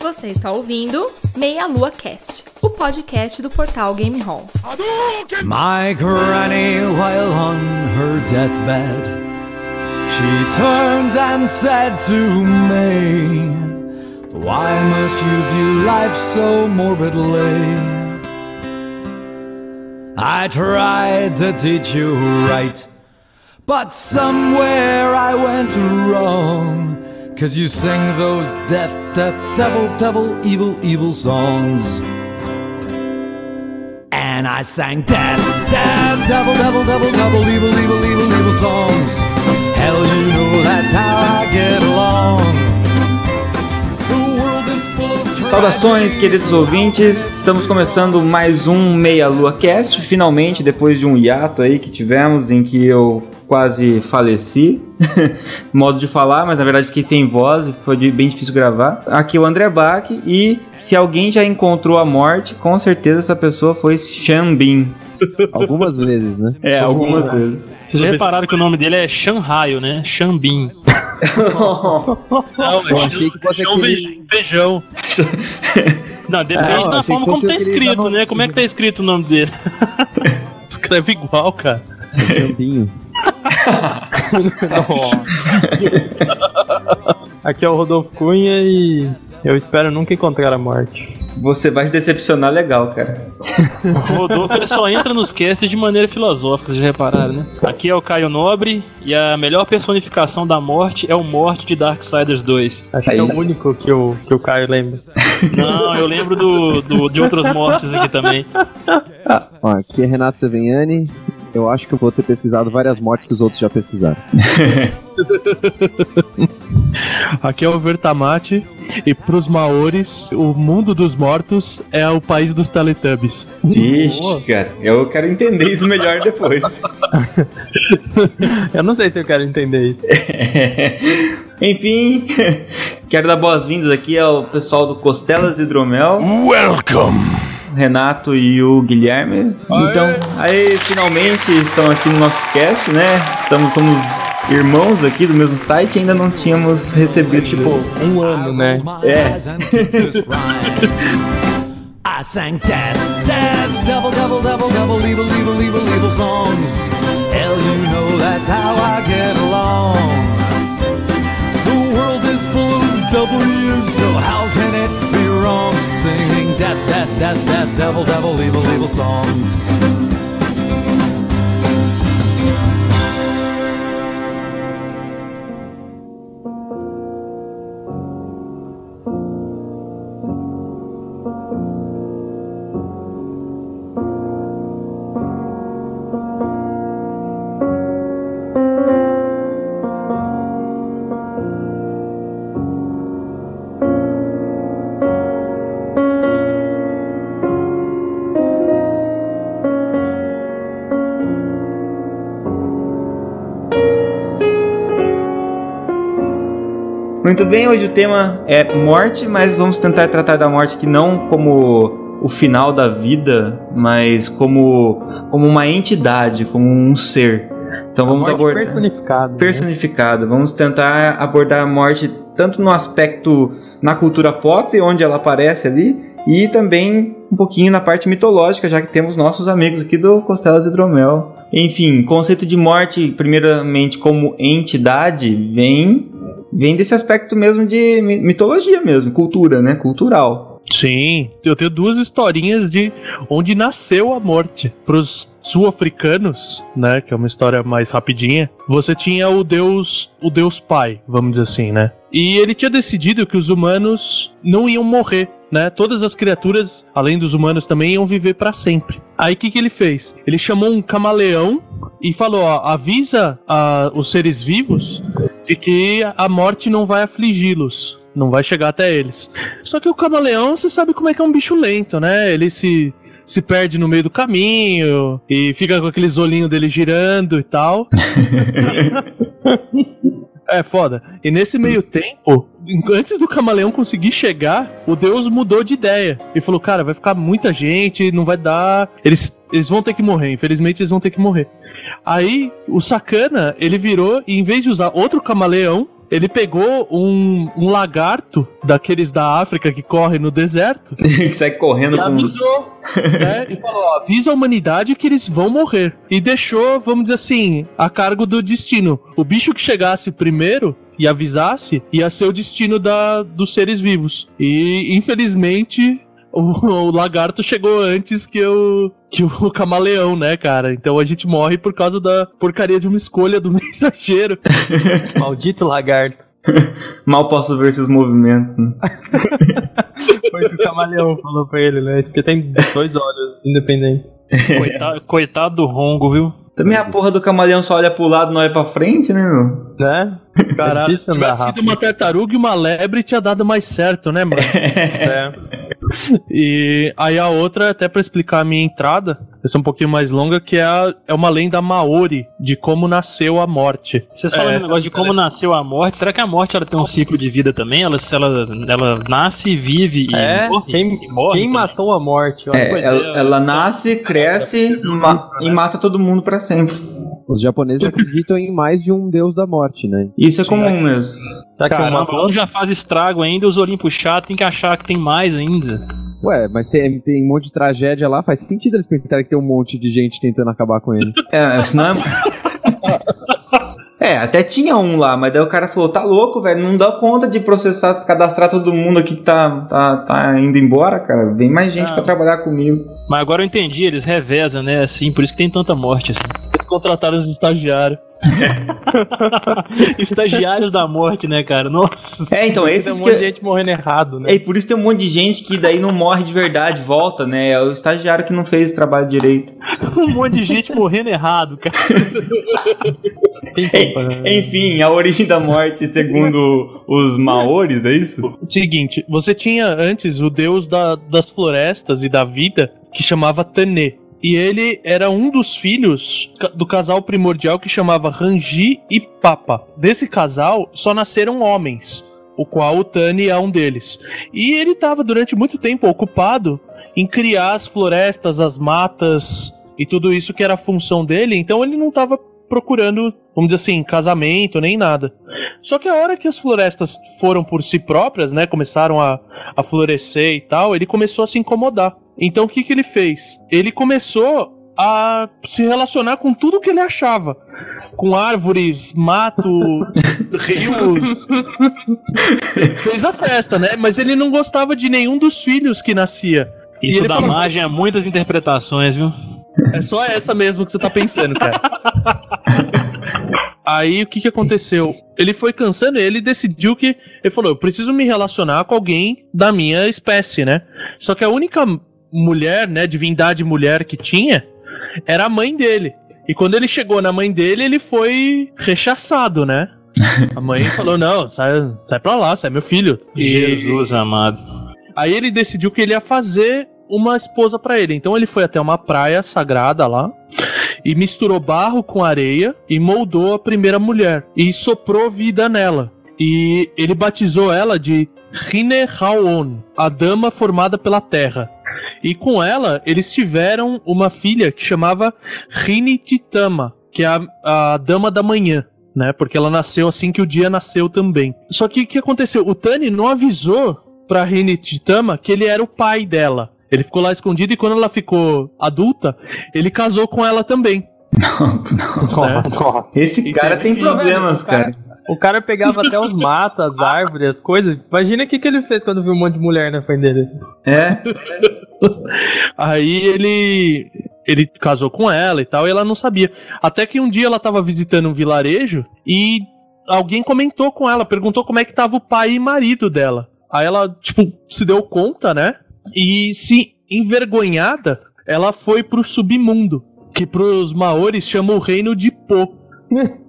Você está ouvindo Meia Lua Cast, o podcast do portal Game Hall. My granny, while on her deathbed, she turned and said to me, Why must you view life so morbidly? I tried to teach you right, but somewhere I went wrong. Cause you sing those death, death, devil, devil, evil, evil songs. And I sang death, death, devil, devil, devil, devil, evil, evil, evil, evil songs. Hell, you know that's how I get along. Saudações, queridos ouvintes. Estamos começando mais um Meia Lua Cast, finalmente, depois de um hiato aí que tivemos em que eu quase faleci. Modo de falar, mas na verdade fiquei sem voz e foi bem difícil gravar. Aqui é o André Bach e se alguém já encontrou a morte, com certeza essa pessoa foi Xambin. Algumas vezes, né? É, algumas vezes. Vocês já repararam que o nome dele é Shanghai, né? Xambin. Não, Eu achei que fosse aquele- feijão. Não, depende É, da forma como tá escrito, nome- né? Como é que tá escrito o nome dele? Escreve igual, cara. Campinho. Aqui é o Rodolfo Cunha e eu espero nunca encontrar a morte. Você vai se decepcionar legal, cara. O Rodolfo ele só entra nos casts de maneira filosófica, vocês já repararam, né? Aqui é o Caio Nobre e a melhor personificação da morte é o Morte de Darksiders 2. Acho que é o único que o, que o Caio lembra. Não, eu lembro do, do- de outros mortes aqui também. Ó, aqui é Renato Seveniani. Eu acho que eu vou ter pesquisado várias mortes que os outros já pesquisaram. Aqui é o Vertamate. E pros Maores, o mundo dos mortos é o país dos Teletubbies. Vixe, cara, eu quero entender isso melhor depois. Eu não sei se eu quero entender isso. Enfim, quero dar boas-vindas aqui ao pessoal do Costelas Hidromel. Welcome! Renato e o Guilherme. Então, aí finalmente estão aqui no nosso cast, né? Estamos somos irmãos aqui do mesmo site, ainda não tínhamos recebido tipo Um ano, né? É. I sang devil, devil, devil, devil, evil, evil, evil, evil songs. Hell, you know that's how I get along. The world is full of W's, so how can it wrong? Singing death, death, death, death, devil, devil, evil, evil songs. Muito bem, hoje o tema é morte, mas vamos tentar tratar da morte que não como o final da vida, mas como, como uma entidade, como um ser. Então vamos abordar personificado. né? personificada. Vamos tentar abordar a morte tanto no aspecto na cultura pop, onde ela aparece ali, e também um pouquinho na parte mitológica, já que temos nossos amigos aqui do Costelas Hidromel. Enfim, conceito de morte, primeiramente como entidade, vem vem desse aspecto mesmo de mi- mitologia mesmo, cultura, né? Cultural. Sim, eu tenho duas historinhas de onde nasceu a morte. Pros sul-africanos, né, que é uma história mais rapidinha, você tinha o deus, o deus pai, vamos dizer assim, né? E ele tinha decidido que os humanos não iam morrer, né? Todas as criaturas, além dos humanos também, iam viver pra sempre. Aí o que, que ele fez? Ele chamou um camaleão e falou: ó, avisa ah, os seres vivos de que a morte não vai afligi-los. Não vai chegar até eles. Só que o camaleão, você sabe como é que é um bicho lento, né? Ele se, se perde no meio do caminho e fica com aqueles olhinhos dele girando e tal. É foda. E nesse meio tempo, antes do camaleão conseguir chegar, o deus mudou de ideia. E falou: Cara, vai ficar muita gente, não vai dar. Eles, eles vão ter que morrer, infelizmente eles vão ter que morrer. Aí o sacana, ele virou e em vez de usar outro camaleão, ele pegou um, um lagarto daqueles da África que corre no deserto que sai correndo e com avisou, né? E falou: ó, avisa a humanidade que eles vão morrer. E deixou, vamos dizer assim, a cargo do destino. O bicho que chegasse primeiro e avisasse ia ser o destino da, dos seres vivos. E infelizmente. O, o lagarto chegou antes que o, que o camaleão, né, cara? Então a gente morre por causa da porcaria de uma escolha do mensageiro. Maldito lagarto. Mal posso ver esses movimentos. Né? Foi o que o camaleão falou pra ele, né? Porque tem dois olhos independentes. Coitado, coitado do Rongo, viu? Também a porra do camaleão só olha pro lado e não olha pra frente, né, meu? Né? Caralho, se tivesse sido rápido. uma tartaruga e uma lebre, tinha dado mais certo, né, mano? É. E aí a outra, até pra explicar a minha entrada, essa é um pouquinho mais longa, que é, a- é uma lenda maori de como nasceu a morte. Vocês falam É, um negócio de como nasceu a morte. Será que a morte ela tem um ciclo de vida também? Ela, se ela, ela nasce, vive e É, morre? quem, E morre quem também? matou a morte? É, ela, é, ela nasce, cresce ma- e mata todo mundo pra sempre. Os japoneses acreditam em mais de um deus da morte, né? Isso é comum mesmo. Será que eu Caramba, matou? um já faz estrago ainda, os olhinhos puxados, tem que achar que tem mais ainda. Ué, mas tem, tem um monte de tragédia lá, faz sentido eles pensarem que tem um monte de gente tentando acabar com eles. É, senão é... é, até tinha um lá, mas daí o cara falou, tá louco, velho, não dá conta de processar, cadastrar todo mundo aqui que tá, tá, tá indo embora, cara. Vem mais gente Ah. pra trabalhar comigo. Mas agora eu entendi, eles revezam, né? Assim, por isso que tem tanta morte, assim. Eles contrataram os estagiários. Estagiários da morte, né, cara? Nossa. É, então, Tem um esses monte de gente morrendo errado, né? É, e por isso tem um monte de gente que daí não morre de verdade, volta, né? É o estagiário que não fez o trabalho direito. Um monte de gente morrendo errado, cara. Né? Enfim, a origem da morte, segundo os maores, é isso? Seguinte, você tinha antes o deus da- das florestas e da vida, que chamava Tane. E ele era um dos filhos do casal primordial que chamava Rangi e Papa. Desse casal só nasceram homens, o qual o Tani é um deles. E ele estava durante muito tempo ocupado em criar as florestas, as matas e tudo isso que era função dele, então ele não estava procurando, vamos dizer assim, casamento nem nada. Só que a hora que as florestas foram por si próprias, né, começaram a, a florescer e tal, ele começou a se incomodar. Então o que, que ele fez? Ele começou a se relacionar com tudo que ele achava. Com árvores, mato, rios. Fez a festa, né? Mas ele não gostava de nenhum dos filhos que nascia. Isso da falou- margem a muitas interpretações, viu? é só essa mesmo que você tá pensando, cara. Aí o que que aconteceu? Ele foi cansando e ele decidiu que. Ele falou: eu preciso me relacionar com alguém da minha espécie, né? Só que a única mulher, né, divindade mulher que tinha era a mãe dele. E quando ele chegou na mãe dele, ele foi rechaçado, né? A mãe falou: não, sai, sai pra lá, sai meu filho. E- Jesus amado. Aí ele decidiu que ele ia fazer uma esposa pra ele. Então ele foi até uma praia sagrada lá e misturou barro com areia e moldou a primeira mulher e soprou vida nela. E ele batizou ela de Hine Haon, a dama formada pela terra. E com ela eles tiveram uma filha que chamava Hine Titama, que é a, a dama da manhã. Né, porque ela nasceu assim que o dia nasceu também. Só que o que aconteceu? O Tani não avisou pra Rini Titama que ele era o pai dela. Ele ficou lá escondido e quando ela ficou adulta, ele casou com ela também. Nossa. Esse cara tem filho, problemas, cara. O cara pegava até os matos, as árvores, as coisas. Imagina o que, que ele fez quando viu um monte de mulher na frente dele. É. Aí ele ele casou com ela e tal, e ela não sabia. Até que um dia ela tava visitando um vilarejo e alguém comentou com ela, perguntou como é que tava o pai e marido dela. Aí ela, tipo, se deu conta, né? E se envergonhada, ela foi pro submundo, que pros maores chama o reino de Po.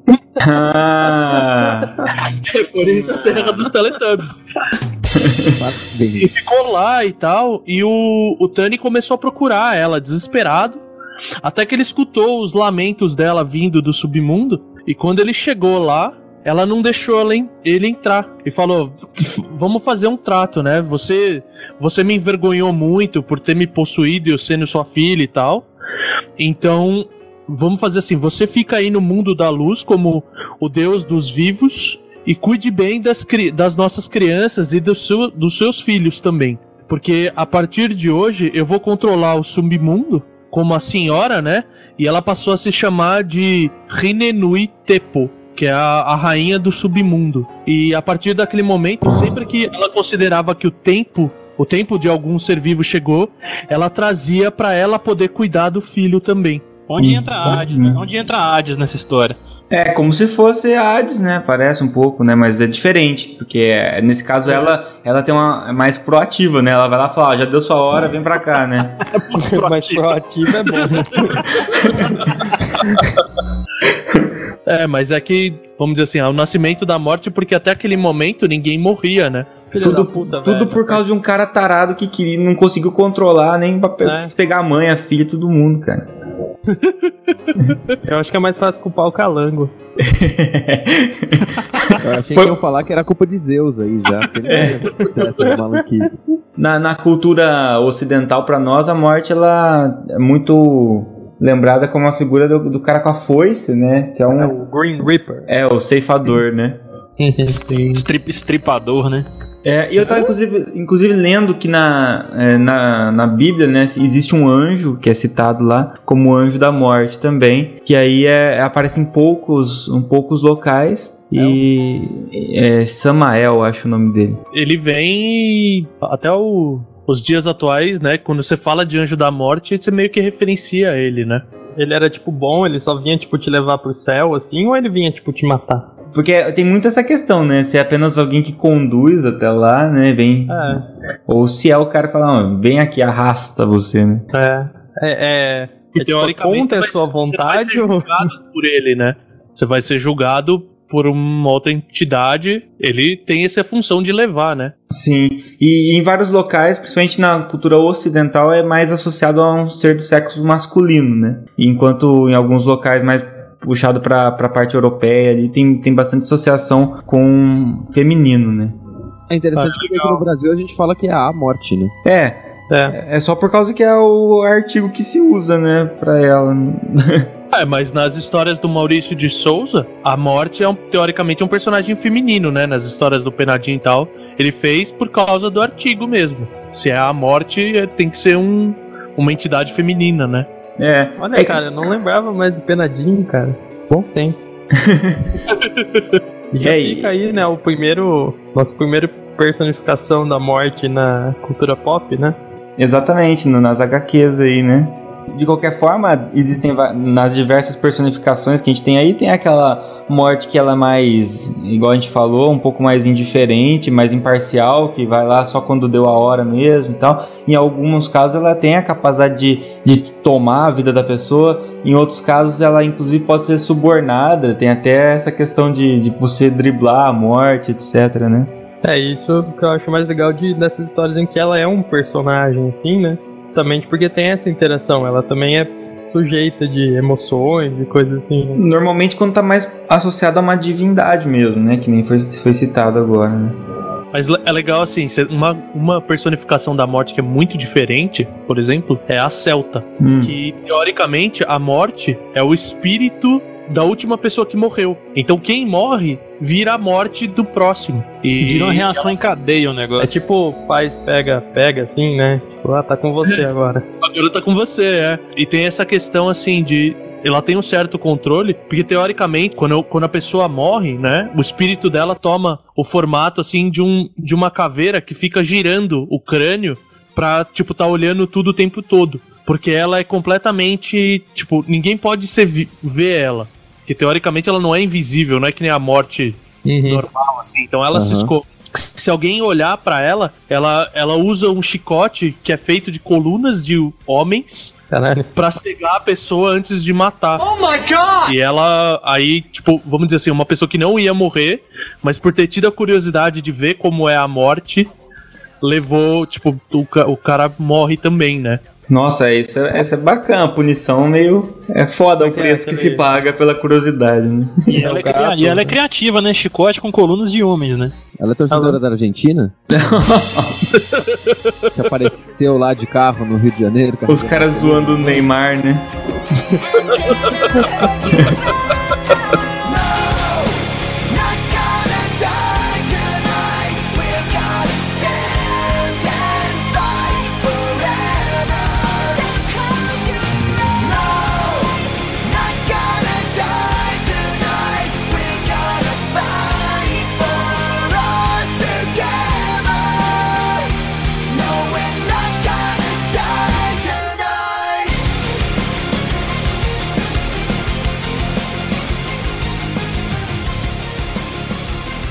Ah, Por isso a terra dos Teletubbies. E ficou lá e tal. E o, o Tani começou a procurar ela, desesperado. Até que ele escutou os lamentos dela vindo do submundo. E quando ele chegou lá, ela não deixou ele entrar. E falou: Vamos fazer um trato, né? Você, você me envergonhou muito por ter me possuído e eu sendo sua filha e tal. Então, vamos fazer assim: você fica aí no mundo da luz como o deus dos vivos. e cuide bem das, das nossas crianças e dos, seu- dos seus filhos também. Porque a partir de hoje eu vou controlar o submundo como a senhora, né? E ela passou a se chamar de Rinenui Tepo, que é a, a rainha do submundo. E a partir daquele momento, sempre que ela considerava que o tempo, o tempo de algum ser vivo chegou, ela trazia pra ela poder cuidar do filho também. Onde Hum, entra a Hades, né? Onde entra a Hades nessa história? É, como se fosse a Hades, né? Parece um pouco, né? Mas é diferente, porque é, nesse caso ela, ela tem uma é mais proativa, né? Ela vai lá e fala, ó, já deu sua hora, vem pra cá, né? Mas proativo é bom. É, mas é que, vamos dizer assim, é o nascimento da morte, porque até aquele momento ninguém morria, né? Filho tudo da puta, tudo velho. por causa de um cara tarado que queria, não conseguiu controlar nem pra É. pegar a mãe, a filha, todo mundo, cara. Eu acho que é mais fácil culpar o calango. Eu achei Foi- que iam falar que era culpa de Zeus aí já. Essas maluquices. Na, na cultura ocidental, pra nós, a morte ela é muito lembrada como a figura do, do cara com a foice, né? Que é É um. o Green Reaper. É, o ceifador, né? Strip, estripador, né? É, e eu tava inclusive, inclusive lendo que na, é, na, na Bíblia, né, existe um anjo que é citado lá como anjo da morte também, que aí é, aparece em poucos, em poucos locais. E é Samael, acho o nome dele. Ele vem até o- os dias atuais, né? Quando você fala de anjo da morte, você meio que referencia ele, né? Ele era, tipo, bom, ele só vinha, tipo, te levar pro céu, assim, ou ele vinha, tipo, te matar? Porque tem muito essa questão, né? Se é apenas alguém que conduz até lá, né? Vem. É, Ou se é o cara que fala, "Ó, vem aqui, arrasta você, né? é. É, é, E é tipo, contra a você sua vai ser- você vai vontade ser ou... julgado por ele, né? Você vai ser julgado por uma outra entidade. Ele tem essa função de levar, né? Sim, e em vários locais, principalmente na cultura ocidental, é mais associado a um ser do sexo masculino, né? Enquanto em alguns locais mais puxado para a parte europeia ali tem, tem bastante associação com feminino, né? É interessante porque aqui no Brasil a gente fala que é a morte, né? É, É. é só por causa que é o artigo que se usa, né, para ela. É, mas nas histórias do Maurício de Souza, a morte é um- teoricamente um personagem feminino, né? Nas histórias do Penadinho e tal. Ele fez por causa do artigo mesmo. Se é a morte, é- tem que ser um, uma entidade feminina, né? É, Olha, É que- cara, eu não lembrava mais do Penadinho, cara. Bons tempos. e É, e- fica aí, né, o primeiro... Nossa primeira personificação da morte na cultura pop, né? Exatamente, nas HQs aí, né? De qualquer forma, existem nas diversas personificações que a gente tem aí, tem aquela morte que ela é mais, igual a gente falou, um pouco mais indiferente, mais imparcial, que vai lá só quando deu a hora mesmo e tal. Em alguns casos ela tem a capacidade de, de tomar a vida da pessoa, em outros casos ela inclusive pode ser subornada, tem até essa questão de, de você driblar a morte, etc, né? É isso que eu acho mais legal de, dessas histórias em que ela é um personagem, assim, né? Também porque tem essa interação, ela também é sujeita de emoções e coisas assim. né? Normalmente quando tá mais associado a uma divindade mesmo, né? Que nem foi, foi citado agora, né? Mas é legal assim, uma, uma personificação da morte que é muito diferente, por exemplo, é a Celta. Hum. Que teoricamente a morte é o espírito da última pessoa que morreu. Então quem morre vira a morte do próximo. E Vira uma reação em cadeia o É negócio. tipo, pais pega, pega, assim, né? Tipo, ah, tá com você agora. agora tá com você, é. E tem essa questão assim de. Ela tem um certo controle, porque teoricamente, quando, quando a pessoa morre, né? O espírito dela toma o formato assim de, um, de uma caveira que fica girando o crânio pra, tipo, tá olhando tudo o tempo todo. Porque ela é completamente. Tipo, ninguém pode ser ver ela. Porque teoricamente ela não é invisível, não é que nem a morte Uhum. normal, assim. Então ela se Aham. esconde. Se alguém olhar pra ela, ela, ela usa um chicote que é feito de colunas de homens pra cegar a pessoa antes de matar. Oh my god! E ela, aí, tipo, vamos dizer assim, uma pessoa que não ia morrer, mas por ter tido a curiosidade de ver como é a morte, levou, tipo, o, o cara morre também, né? Nossa, isso é, essa é bacana, a punição meio. É foda o Porque preço que se paga pela curiosidade, né? E ela, é, gato, cria- e ela é criativa, né? Chicote com colunas de homens, né? Ela é torcedora da Argentina? que apareceu lá de carro no Rio de Janeiro. Os caras zoando o Neymar, né?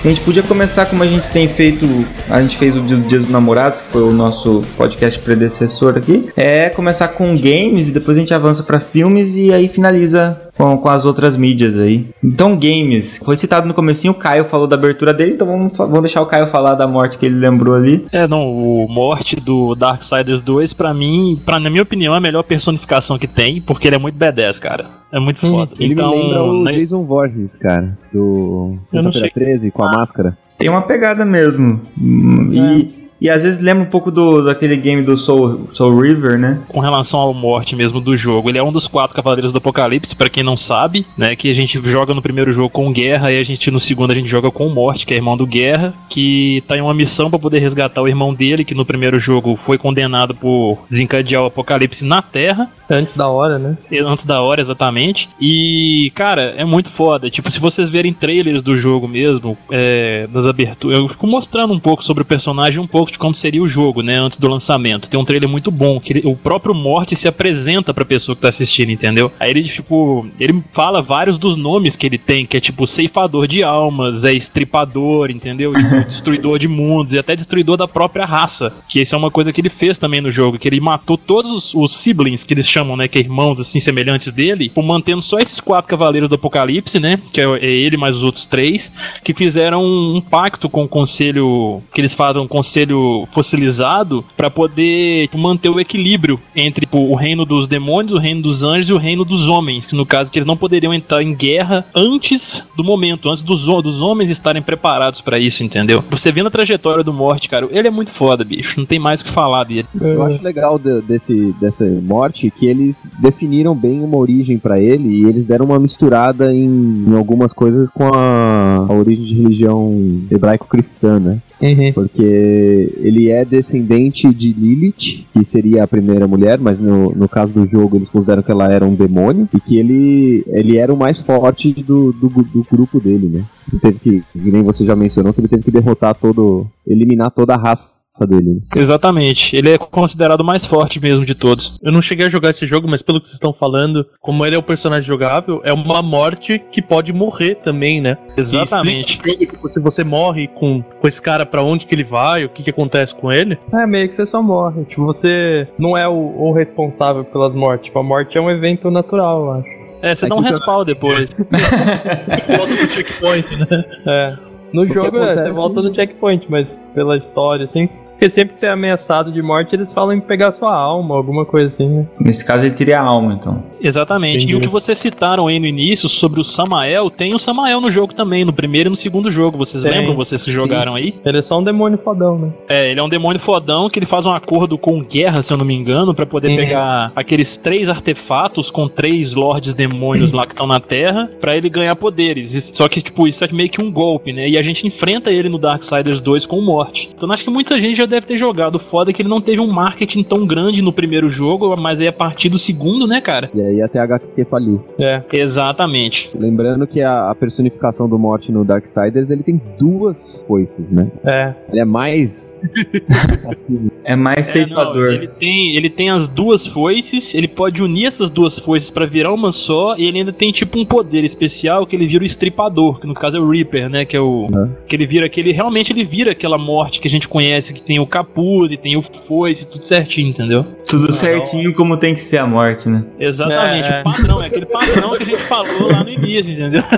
A gente podia começar como a gente tem feito, a gente fez o Dia dos Namorados, que foi o nosso podcast predecessor aqui, é começar com games e depois a gente avança para filmes e aí finaliza com, com as outras mídias aí. Então, games. Foi citado no comecinho, o Caio falou da abertura dele, então vamos, vamos deixar o Caio falar da morte que ele lembrou ali. É, não, o morte do Darksiders 2, pra mim, pra, na minha opinião, é a melhor personificação que tem, porque ele é muito B10, cara. É muito foda. Ele então, me lembra o né, Jason Voorhees, cara, do Eu não sei. 13, com a máscara. Tem uma pegada mesmo. Hum, E, e às vezes lembra um pouco do, daquele game do Soul, Soul River, né? com relação ao morte mesmo do jogo, ele é um dos quatro cavaleiros do Apocalipse, pra quem não sabe, né, que a gente joga no primeiro jogo com Guerra e a gente no segundo a gente joga com Morte, que é irmão do Guerra, que tá em uma missão pra poder resgatar o irmão dele, que no primeiro jogo foi condenado por desencadear o Apocalipse na Terra. Antes da hora, né? antes da hora, exatamente. E, cara, é muito foda. Tipo, se vocês verem trailers do jogo mesmo, é, das aberturas, eu fico mostrando um pouco sobre o personagem, um pouco de como seria o jogo, né, antes do lançamento. Tem um trailer muito bom, que ele- o próprio Morte se apresenta pra pessoa que tá assistindo, entendeu? Aí ele, tipo, ele fala vários dos nomes que ele tem, que é tipo ceifador de almas, é estripador, entendeu? Tipo, destruidor de mundos e até destruidor da própria raça. Que isso é uma coisa que ele fez também no jogo, que ele matou todos os, os siblings que eles chamam, né, que é irmãos assim semelhantes dele, por mantendo só esses quatro cavaleiros do Apocalipse, né, que é, é ele mais os outros três, que fizeram um, um pacto com o conselho, que eles fazem um conselho fossilizado pra poder tipo, manter o equilíbrio entre tipo, o reino dos demônios, o reino dos anjos e o reino dos homens, no caso que eles não poderiam entrar em guerra antes do momento, antes dos, dos homens estarem preparados pra isso, entendeu? Você vendo a trajetória do Morte, cara, ele é muito foda, bicho, não tem mais o que falar dele. Eu acho legal de- desse, dessa morte que eles definiram bem uma origem pra ele e eles deram uma misturada em, em algumas coisas com a, a origem de religião hebraico-cristã, né? Uhum. Porque ele é descendente de Lilith, que seria a primeira mulher, mas no, no caso do jogo eles consideram que ela era um demônio e que ele, ele era o mais forte do, do, do grupo dele, né? Ele teve que, que nem você já mencionou, que ele teve que derrotar todo, eliminar toda a raça dele. né? Exatamente, ele é considerado o mais forte mesmo de todos. Eu não cheguei a jogar esse jogo, mas pelo que vocês estão falando, como ele é o personagem jogável, é uma morte que pode morrer também, né? Exatamente. explica tipo, se você morre com, com esse cara, pra onde que ele vai, o que que acontece com ele. É, meio que você só morre. Tipo, você não é o, o responsável pelas mortes. Tipo, a morte é um evento natural, eu acho. É, você É dá um respawn depois. Volta do checkpoint, né? É. No que jogo, é, você volta no checkpoint, mas pela história, assim. Porque sempre que você é ameaçado de morte, eles falam em pegar sua alma, alguma coisa assim, né? Nesse caso ele teria a alma, então. Exatamente. Entendi. E o que vocês citaram aí no início sobre o Samael, tem o Samael no jogo também, no primeiro e no segundo jogo. Vocês Tem. lembram, vocês que jogaram aí? Ele é só um demônio fodão, né? É, ele é um demônio fodão que ele faz um acordo com Guerra, se eu não me engano, pra poder Uhum. pegar aqueles três artefatos com três lords demônios lá que estão na Terra, pra ele ganhar poderes. Só que, tipo, isso é meio que um golpe, né? E a gente enfrenta ele no Darksiders 2 com morte. Então acho que muita gente já deve ter jogado. O foda é que ele não teve um marketing tão grande no primeiro jogo, mas aí a partir do segundo, né, cara? E aí até a HQ faliu. É. Exatamente. Lembrando que a, a personificação do Morte no Darksiders, ele tem duas foices, né? É. Ele é mais assassino. É mais É, ceifador. não, ele, tem, ele tem as duas foices, ele pode unir essas duas foices pra virar uma só, e ele ainda tem tipo um poder especial que ele vira o estripador, que no caso é o Reaper, né? Que é o. Que ele vira aquele. Realmente ele vira aquela morte que a gente conhece, que tem o capuz e tem o foice, tudo certinho, entendeu? Tudo certinho como tem que ser a morte, né? Exatamente, É, o padrão, é aquele padrão que a gente falou lá no início, entendeu?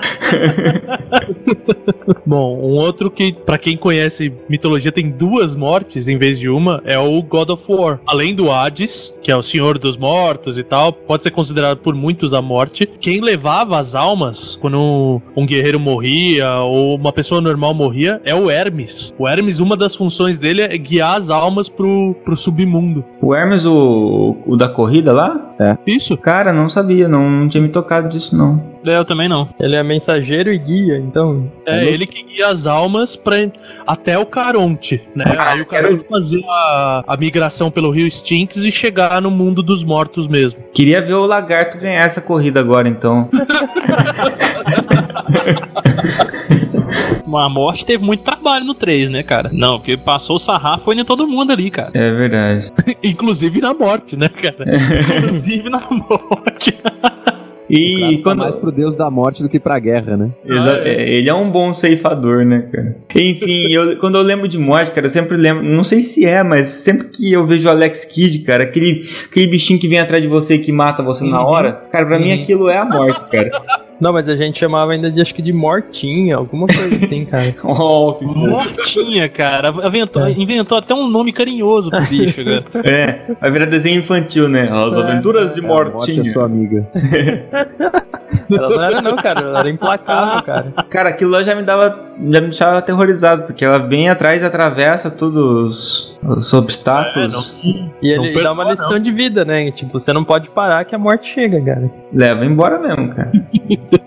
Bom, um outro que, pra quem conhece mitologia, tem duas mortes em vez de uma, é o God of War. Além do Hades, que é o senhor dos mortos e tal, pode ser considerado por muitos a morte. Quem levava as almas quando um, um guerreiro morria ou uma pessoa normal morria é o Hermes. O Hermes, uma das funções dele é guiar as almas pro, pro submundo. O Hermes, o, o da corrida lá? Isso. Cara, não sabia, não, não tinha me tocado disso, não. É, Eu também não. Ele é mensageiro e guia, então. É ele que guia as almas pra, até o Caronte, né? Ah, Aí o Caronte fazia a, a migração pelo rio Stinks e chegar no mundo dos mortos mesmo. Queria ver o Lagarto ganhar essa corrida agora, então. A morte teve muito trabalho no 3, né, cara? Não, porque passou o sarrafo foi em todo mundo ali, cara. É verdade. Inclusive na morte, né, cara? Inclusive na morte. E tá quando. mais pro deus da morte do que pra guerra, né? Exa- é, Ele é um bom ceifador, né, cara? Enfim, eu- quando eu lembro de morte, cara, eu sempre lembro. Não sei se é, mas sempre que eu vejo o Alex Kidd, cara, aquele, aquele bichinho que vem atrás de você e que mata você na hora, cara, pra mim aquilo é a morte, cara. Não, mas a gente chamava ainda de acho que de mortinha, alguma coisa assim, cara. Oh, que Mortinha, cara. Inventou, É. inventou até um nome carinhoso pro bicho, cara. É, vai virar desenho infantil, né? As aventuras de A morte é sua amiga. Ela não era não, cara. Ela era implacável, cara. Cara, aquilo lá já me dava. Já me deixava aterrorizado, porque ela vem atrás e atravessa todos os, os obstáculos. E Não ele perdoa, dá uma lição de vida, né? Tipo, você não pode parar que a morte chega, cara. Leva embora mesmo, cara.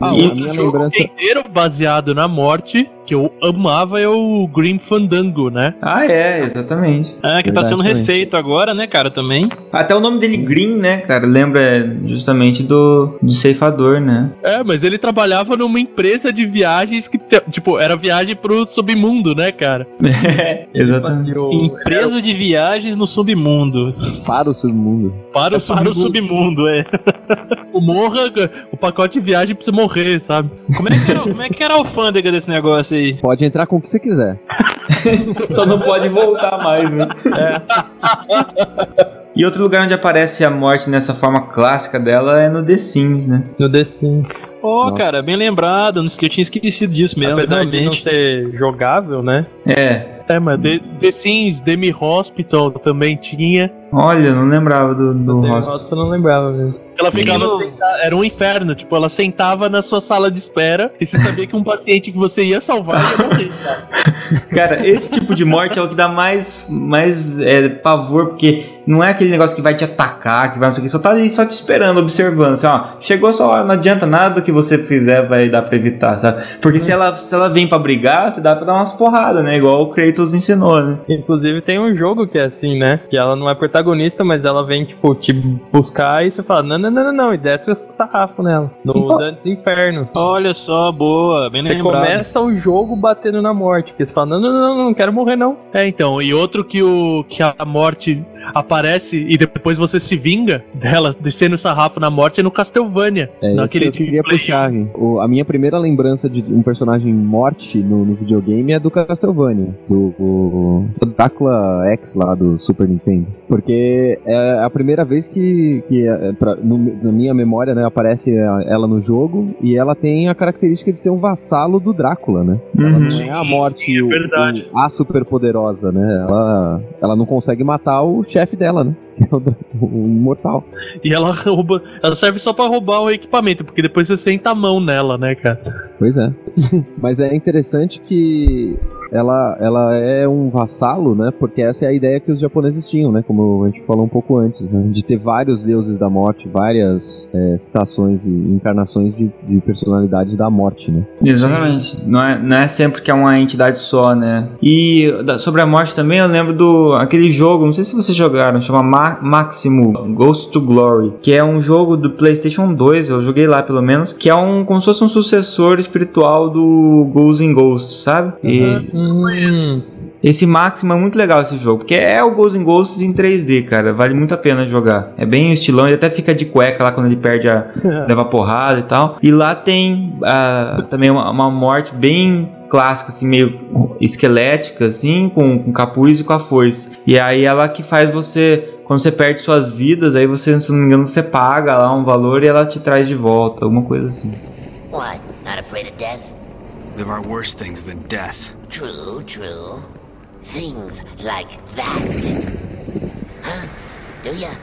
Ah, E- a minha lembrança. Inteiro baseado na morte, que eu amava, é o Grim Fandango, né? Ah, é, exatamente. É, que tá Verdade sendo também. refeito agora, né, cara, também. Até o nome dele Green, né, cara? Lembra justamente do de ceifador, né? É, mas ele trabalhava numa empresa de viagens que, tipo, era viagem pro submundo, né, cara? Exatamente. E o- Empresa de viagens no submundo. Para o submundo. Para o É para o submundo. submundo, é. O morra, o pacote de viagem pra você morrer, sabe? Como é que era, como é que era a alfândega desse negócio Pode entrar com o que você quiser. Só não pode voltar mais, né? E outro lugar onde aparece a morte nessa forma clássica dela é no The Sims, né? No The Sims. Ó, Nossa. cara, bem lembrado. não- Eu tinha esquecido disso mesmo, Apesar de não ser jogável, né? É. É, mas The, The Sims, Demi Hospital também tinha. Olha, eu não lembrava do, do que eu não lembrava mesmo. Ela ficava sentada, era um inferno, tipo, ela sentava na sua sala de espera e você sabia que um paciente que você ia salvar ia morrer, cara. Cara, esse tipo de morte é o que dá mais, mais é, pavor, porque não é aquele negócio que vai te atacar, que vai não sei o que, só tá ali só te esperando, observando, assim, ó, chegou sua hora, não adianta nada que você fizer vai dar pra evitar, sabe? Porque se ela, se ela vem pra brigar, você dá pra dar umas porradas, né? Igual o Kratos ensinou, né? Inclusive tem um jogo que é assim, né? Que ela não é protagonista, mas ela vem, tipo, te buscar e você fala, não, não, não, não, não, e desce o sarrafo nela. No Dantes Inferno. Olha só, boa, bem Você lembrado. começa o jogo batendo na morte, porque você fala, não, não, não, não, não quero morrer, não. É, então, e outro que, o, que a morte aparece e depois você se vinga dela, descendo o sarrafo na morte é no Castlevania. É naquele isso que eu queria Play puxar. hein? O- a minha primeira lembrança de um personagem morte no, no videogame é do Castlevania, do, o- do Drácula X lá do Super Nintendo. Porque é a primeira vez que, que é, pra- no- na minha memória né, aparece a- ela no jogo e ela tem a característica de ser um vassalo do Drácula, né? Ela Uhum. não é a morte, sim, é o- o- a super poderosa, né? Ela, ela não consegue matar o chefe dela, né? Que é o, o imortal. E ela rouba. Ela serve só pra roubar o equipamento, porque depois você senta a mão nela, né, cara? Pois é. Mas é interessante que ela, ela é um vassalo, né? Porque essa é a ideia que os japoneses tinham, né? Como a gente falou um pouco antes, né? De ter vários deuses da morte, várias é, citações e encarnações de, de personalidade da morte, né? Exatamente. Não é, não é sempre que é uma entidade só, né? E da- sobre a morte também, eu lembro do aquele jogo, não sei se vocês jogaram, chama Ma Maximo Ghost to Glory, que é um jogo do PlayStation 2, eu joguei lá pelo menos, que é um como se fosse um sucessor espiritual do Ghosts in Ghosts, sabe? E Hum, esse Maximo é muito legal esse jogo, porque é o Ghosts in Ghosts em 3D, cara, vale muito a pena jogar. É bem estilão, ele até fica de cueca lá quando ele perde a leva porrada e tal. E lá tem ah, também uma, uma morte bem clássica, assim, meio esquelética, assim, com, com capuz e com a foice. E aí ela que faz você. Quando você perde suas vidas, aí você, se não me engano, você paga lá um valor e ela te traz de volta, alguma coisa assim. What? Death? There are worse things than death. True, true. Things like that. Huh? Do ya?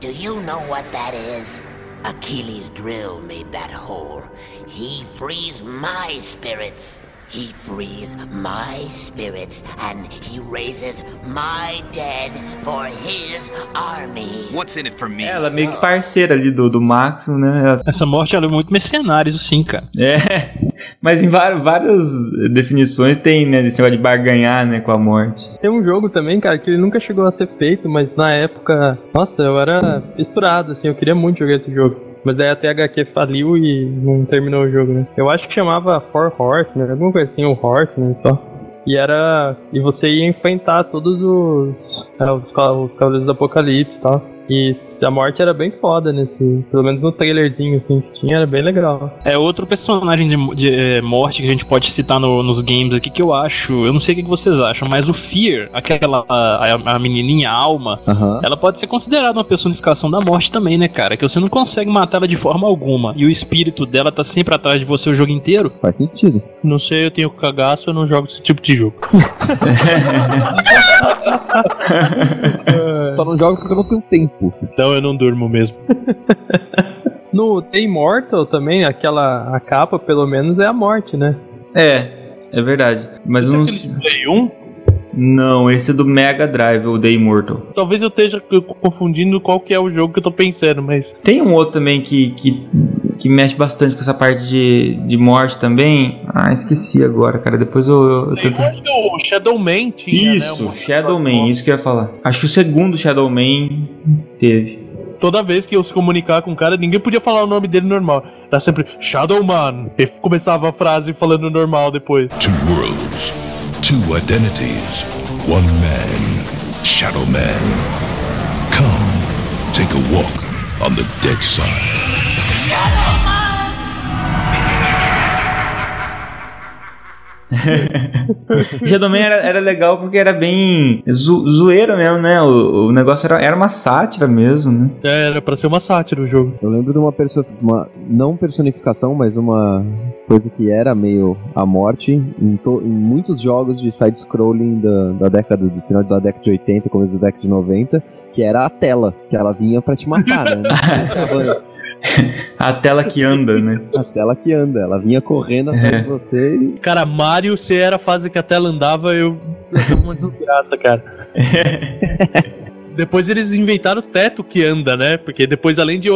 Do you know what that is? Achilles' drill made that hole. He frees my spirits. He frees my spirits and he raises my dead for his army. What's in it for me? Ela é meio que parceira ali do, do Máximo, né? Essa morte ela é muito mercenária, isso sim, cara. É, mas em várias, várias definições tem, né, esse negócio de barganhar, né, com a morte. Tem um jogo também, cara, que ele nunca chegou a ser feito, mas na época, nossa, eu era fissurado, assim, eu queria muito jogar esse jogo. Mas aí a THQ faliu e não terminou o jogo, né? Eu acho que chamava Four Horsemen, alguma coisa assim, o Horseman só. E era. E você ia enfrentar todos os. é, os, os Cavaleiros do Apocalipse e tal. E a morte era bem foda nesse. Pelo menos no trailerzinho assim que tinha, era bem legal. É outro personagem de, de, é, morte que a gente pode citar no- nos games aqui que eu acho. Eu não sei o que vocês acham, mas o Fear, aquela. a, a- menininha alma. Ela pode ser considerada uma personificação da morte também, né, cara? Que você não consegue matá-la de forma alguma. E o espírito dela tá sempre atrás de você o jogo inteiro. Faz sentido. Não sei, eu tenho cagaço, eu não jogo esse tipo de jogo. Só não jogo porque eu não tenho tempo. Então eu não durmo mesmo. No The Immortal também, aquela a capa, pelo menos, é a morte, né? É, é verdade. Mas eu é não. aquele Play 1? Não, esse é do Mega Drive, o The Immortal. Talvez eu esteja confundindo qual que é o jogo que eu tô pensando, mas. Tem um outro também que, que, que mexe bastante com essa parte de, de morte também. Ah, esqueci agora, cara. Depois eu, eu Eu tento. acho que o Shadow Man tinha, né? Isso, uma- Shadow Man, isso que eu ia falar. Acho que o segundo Shadow Man teve. Toda vez que eu se comunicar com o cara, ninguém podia falar o nome dele normal. Era sempre Shadow Man. E começava a frase falando normal depois. Two worlds, two identities, one man, Shadow Man. Come, take a walk on the dead side. O Shadow Man era, era legal porque era bem zo, zoeira mesmo, né? O, o negócio era, era uma sátira mesmo, né? É, Era pra ser uma sátira o jogo. Eu lembro de uma perso uma não personificação, mas uma coisa que era meio a morte em, to- em muitos jogos de side-scrolling da, da década do final da década de 80, começo da década de 90, que era a tela, que ela vinha pra te matar, né? A tela que anda, né? a tela que anda, ela vinha correndo atrás de você e Cara, Mario, se era a fase que a tela andava, eu. eu tava uma desgraça, cara. Depois eles inventaram o teto que anda, né? Porque depois, além de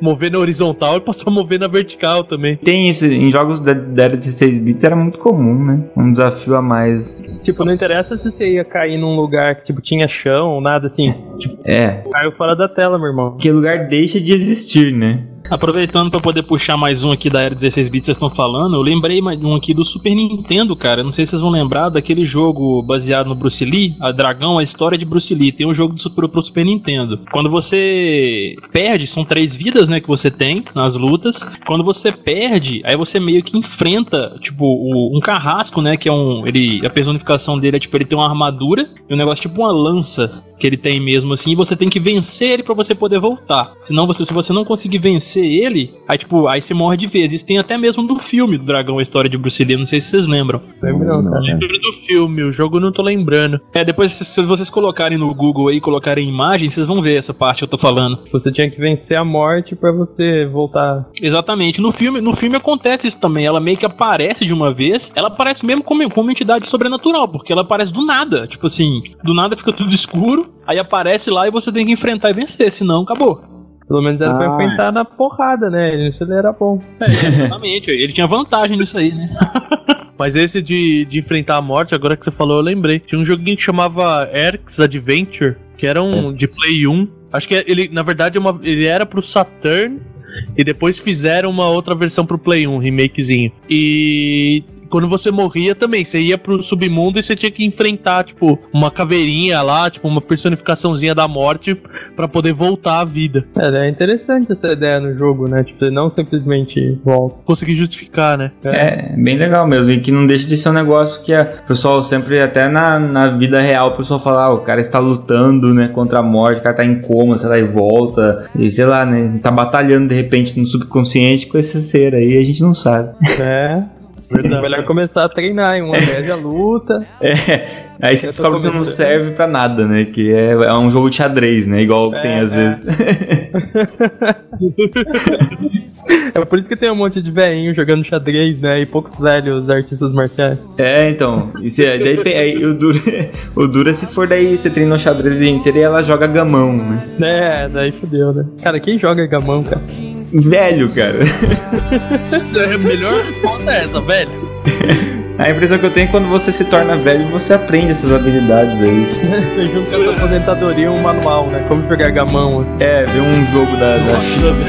mover na horizontal, ele passou a mover na vertical também. Tem esse, em jogos da, da era 16 bits era muito comum, né? Um desafio a mais. Tipo, não interessa se você ia cair num lugar que tipo, tinha chão ou nada assim. Tipo, É, caiu fora da tela, meu irmão. que lugar deixa de existir, né? Aproveitando pra poder puxar mais um aqui da era 16 bits vocês estão falando, eu lembrei um aqui do Super Nintendo, cara. Não sei se vocês vão lembrar daquele jogo baseado no Bruce Lee, a Dragão, a história de Bruce Lee. Tem um jogo do Super, pro Super Nintendo. Quando você perde, são três vidas, né, que você tem nas lutas. Quando você perde, aí você meio que enfrenta, tipo, o- um carrasco, né, que é um, ele, a personificação dele é tipo, ele tem uma armadura e um negócio tipo uma lança que ele tem mesmo assim, e você tem que vencer ele pra você poder voltar. Senão você, se você não conseguir vencer ele, aí tipo, aí você morre de vez. Isso tem até mesmo do filme do Dragão, a história de Bruce Lee, não sei se vocês lembram. Lembro não, cara. né? Lembro do filme, o jogo eu não tô lembrando. É, depois se, se vocês colocarem no Google aí, colocarem imagem, vocês vão ver essa parte que eu tô falando. Você tinha que vencer a morte pra você voltar. Exatamente. No filme, no filme acontece isso também. Ela meio que aparece de uma vez. Ela aparece mesmo como, como uma entidade sobrenatural, porque ela aparece do nada. Tipo assim, do nada fica tudo escuro, aí aparece lá e você tem que enfrentar e vencer, senão acabou. Pelo menos era pra Ah. enfrentar na porrada, né? Isso ele era bom. É, exatamente. Ele tinha vantagem nisso aí, né? Mas esse de, de enfrentar a morte, agora que você falou, eu lembrei. Tinha um joguinho que chamava Eric's Adventure, que era um de Play 1. Acho que ele, na verdade, é uma- ele era pro Saturn. E depois fizeram uma outra versão pro Play 1, remakezinho. E quando você morria também, você ia pro submundo e você tinha que enfrentar, tipo, uma caveirinha lá, tipo, uma personificaçãozinha da morte pra poder voltar à vida. É, é interessante essa ideia no jogo, né? Tipo, você não simplesmente volta. Conseguir justificar, né? É, bem legal mesmo. E que não deixa de ser um negócio que o pessoal sempre, até na, na vida real, o pessoal fala, ah, o cara está lutando, né, contra a morte, o cara tá em coma, sei lá, e volta. E sei lá, né, tá batalhando de repente no subconsciente com esse ser aí, a gente não sabe. É. Verdade. Melhor começar a treinar em uma média luta. É, aí você descobre que não serve pra nada, né? Que é, é um jogo de xadrez, né? Igual É, tem às é. vezes. É por isso que tem um monte de velhinho jogando xadrez, né? E poucos velhos artistas marciais. É, então. E se- daí tem, aí, o, duro, o duro é se for daí você xadrez o dia inteiro e ela joga gamão, né? É, daí fodeu, né? Cara, quem joga gamão, cara? Velho, cara. A melhor resposta é essa, velho. A impressão que eu tenho é que quando você se torna velho, você aprende essas habilidades aí. Você junta com essa aposentadoria um manual, né? Como jogar gamão. assim. É, ver um jogo da, da,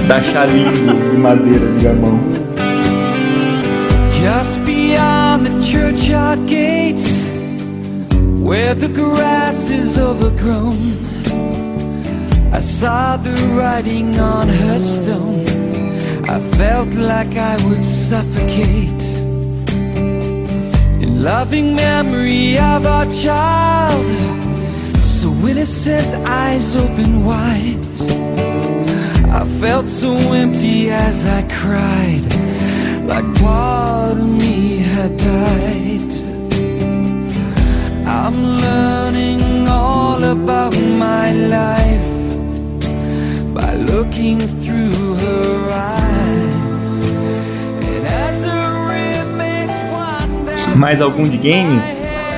da de madeira de gamão. Just beyond the churchyard gates, where the grass is overgrown, I saw the writing on her stone. I felt like I would suffocate. In loving memory of our child, so innocent, eyes open wide. I felt so empty as I cried, like part of me had died. I'm learning all about my life looking through her eyes. And as the remains one Mais algum de games?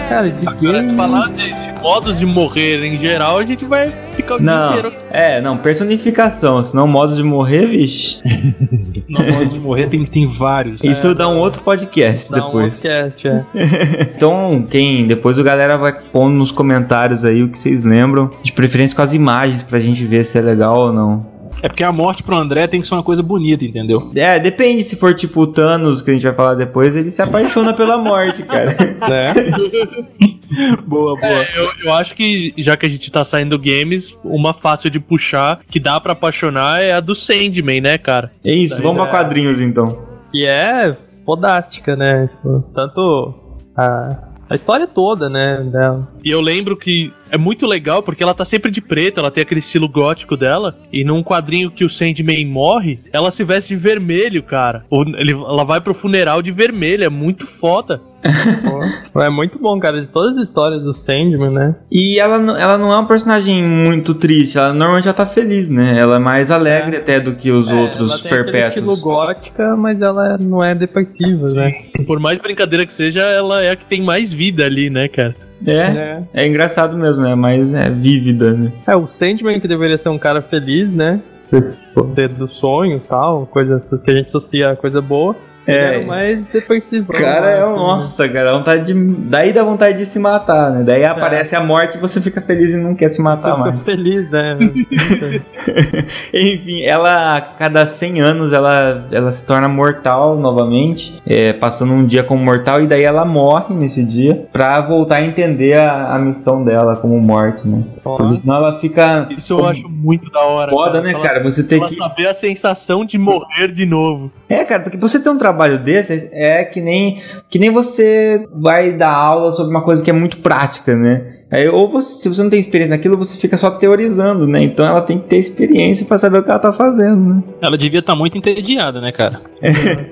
Cara, de Agora, se falar de, de modos de morrer em geral, a gente vai ficar o dia Não, inteiro. é, não, personificação, senão modo de morrer, vixe. No modo de morrer tem, tem vários. Isso dá um outro podcast Dá um depois. podcast, é. Então, quem depois o galera vai pondo nos comentários aí o que vocês lembram, de preferência com as imagens pra gente ver se é legal ou não. É porque a morte pro André tem que ser uma coisa bonita, entendeu? É, depende se for tipo o Thanos, que a gente vai falar depois, ele se apaixona pela morte, cara. né? Boa, boa. É, eu, eu acho que, já que a gente tá saindo games, uma fácil de puxar, que dá pra apaixonar, é a do Sandman, né, cara? É isso, vamos pra quadrinhos então. E é fodástica, né? Tipo, tanto a, a história toda, né? Dela. E eu lembro que é muito legal porque ela tá sempre de preto, ela tem aquele estilo gótico dela. E num quadrinho que o Sandman morre, ela se veste de vermelho, cara. Ou ele- ela vai pro funeral de vermelho, é muito foda. É muito bom, cara. De todas as histórias do Sandman, né? E ela, ela não é um personagem muito triste, ela normalmente já tá feliz, né? Ela é mais alegre até do que os outros ela tem perpétuos. estilo gótica, mas ela não é depressiva, né? Por mais brincadeira que seja, ela é a que tem mais vida ali, né, cara? É, é engraçado mesmo, é mais é, vívida, né? É, o Sandman que deveria ser um cara feliz, né? Ter dos sonhos e tal, coisas que a gente associa a coisa boa. Ele É. era o mais depressivo. Cara, é assim, nossa, cara, dá vontade de, daí dá vontade de se matar, né? É. Daí aparece a morte e você fica feliz e não quer se Você matar fica mais. feliz, né? Enfim, ela a cada 100 anos ela, ela se torna mortal novamente, é, passando um dia como mortal e daí ela morre nesse dia pra voltar a entender a, a missão dela como morte, né? Porque senão ela fica Isso eu acho muito da hora. foda, né, Ela- cara? Você tem que saber a sensação de morrer de novo. É, cara, porque você ter um trabalho desse é que nem que nem você vai dar aula sobre uma coisa que é muito prática, né? Aí, ou você, se você não tem experiência naquilo, você fica só teorizando, né? Então ela tem que ter experiência pra saber o que ela tá fazendo, né? Ela devia estar muito entediada, né, cara?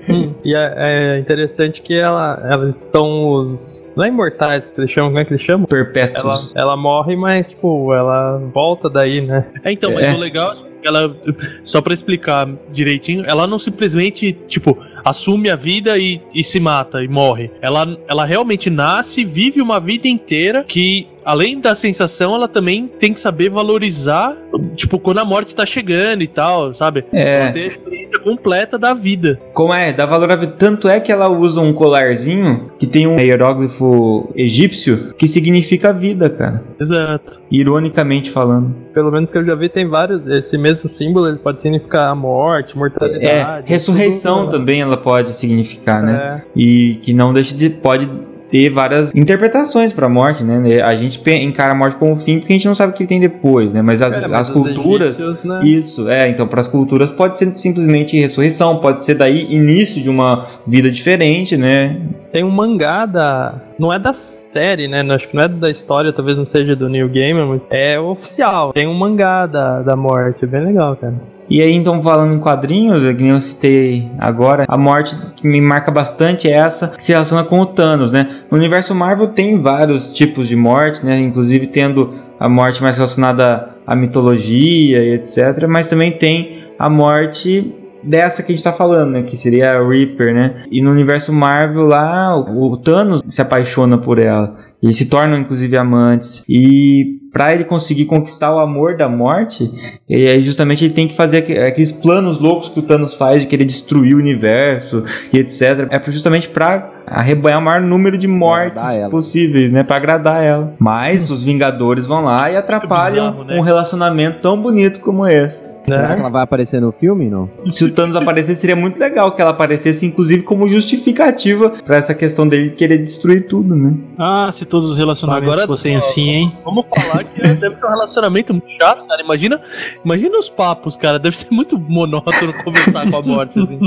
Hum, e é, é interessante que ela, elas são os. Não é imortais que eles chamam, como é que eles chamam? Ela, Perpétuos. ela morre, mas, tipo, ela volta daí, né? É, então, mas É. o legal, assim, ela, só pra explicar direitinho, ela não simplesmente, tipo, assume a vida e, e se mata e morre. Ela, ela realmente nasce, vive uma vida inteira que, além da sensação, ela também tem que saber valorizar, tipo, quando a morte tá chegando e tal, sabe? É. Ela ter a experiência completa da vida. Como é? Dá valor à vida. Tanto é que ela usa um colarzinho que tem um hieróglifo egípcio que significa vida, cara. Exato. Ironicamente falando. Pelo menos que eu já vi, tem vários. Esse mesmo símbolo ele pode significar a morte, mortalidade. É, ressurreição tudo- também ela pode significar, né? É. E que não deixa de. pode ter várias interpretações pra morte, né? A gente encara a morte como um fim porque a gente não sabe o que tem depois, né? Mas as, mas as culturas. egípcios, né? Isso, é, então para as culturas pode ser simplesmente ressurreição, pode ser daí início de uma vida diferente, né? Tem um mangá da. Não é da série, né? Acho que não é da história, talvez não seja do New Gamer, mas é oficial. Tem um mangá da, da morte, é bem legal, cara. E aí, então, falando em quadrinhos, é que nem eu citei agora, a morte que me marca bastante é essa que se relaciona com o Thanos, né? No universo Marvel tem vários tipos de morte, né? Inclusive tendo a morte mais relacionada à mitologia e etc. Mas também tem a morte dessa que a gente tá falando, né? Que seria a Reaper, né? E no universo Marvel lá, o o Thanos se apaixona por ela. Eles se tornam inclusive amantes. E para ele conseguir conquistar o amor da morte, e aí justamente ele tem que fazer aqu- aqueles planos loucos que o Thanos faz de querer destruir o universo e etc. É justamente para arrebanhar o maior número de mortes possíveis, né? Para agradar ela. Mas os Vingadores vão lá e atrapalham bizarro, né? um relacionamento tão bonito como esse. Será que Né? ela vai aparecer no filme, não? Se o Thanos aparecer, seria muito legal que ela aparecesse, inclusive, como justificativa para essa questão dele querer destruir tudo, né? Ah, se todos os relacionamentos Agora- fossem assim, hein? Vamos falar Né, deve ser um relacionamento muito chato, cara. Imagina, imagina os papos, cara. Deve ser muito monótono conversar com a morte, assim.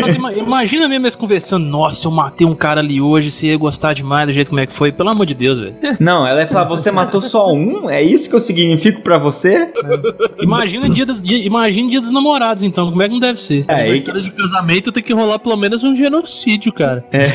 Mas ima- imagina mesmo eles conversando, nossa, eu matei um cara ali hoje, você ia gostar demais do jeito como é que foi. Pelo amor de Deus, velho. Não, ela ia falar, você matou só um? É isso que eu significo pra você? Imagina dia, dos- dia, imagina dia dos namorados, então, como é que não deve ser? É. História de casamento tem que rolar pelo menos um genocídio, cara. É,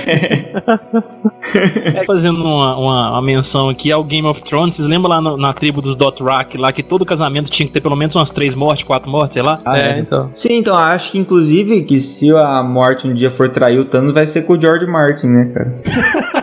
Fazendo uma, uma, uma menção aqui ao Game of Thrones, vocês lembram lá no- na tribo dos Dothraki, lá que todo casamento tinha que ter pelo menos umas três mortes, quatro mortes, sei lá? Ah, é, então. Sim, então acho que inclusive que se a morte um dia for trair o Thanos, vai ser com o George Martin, né, cara?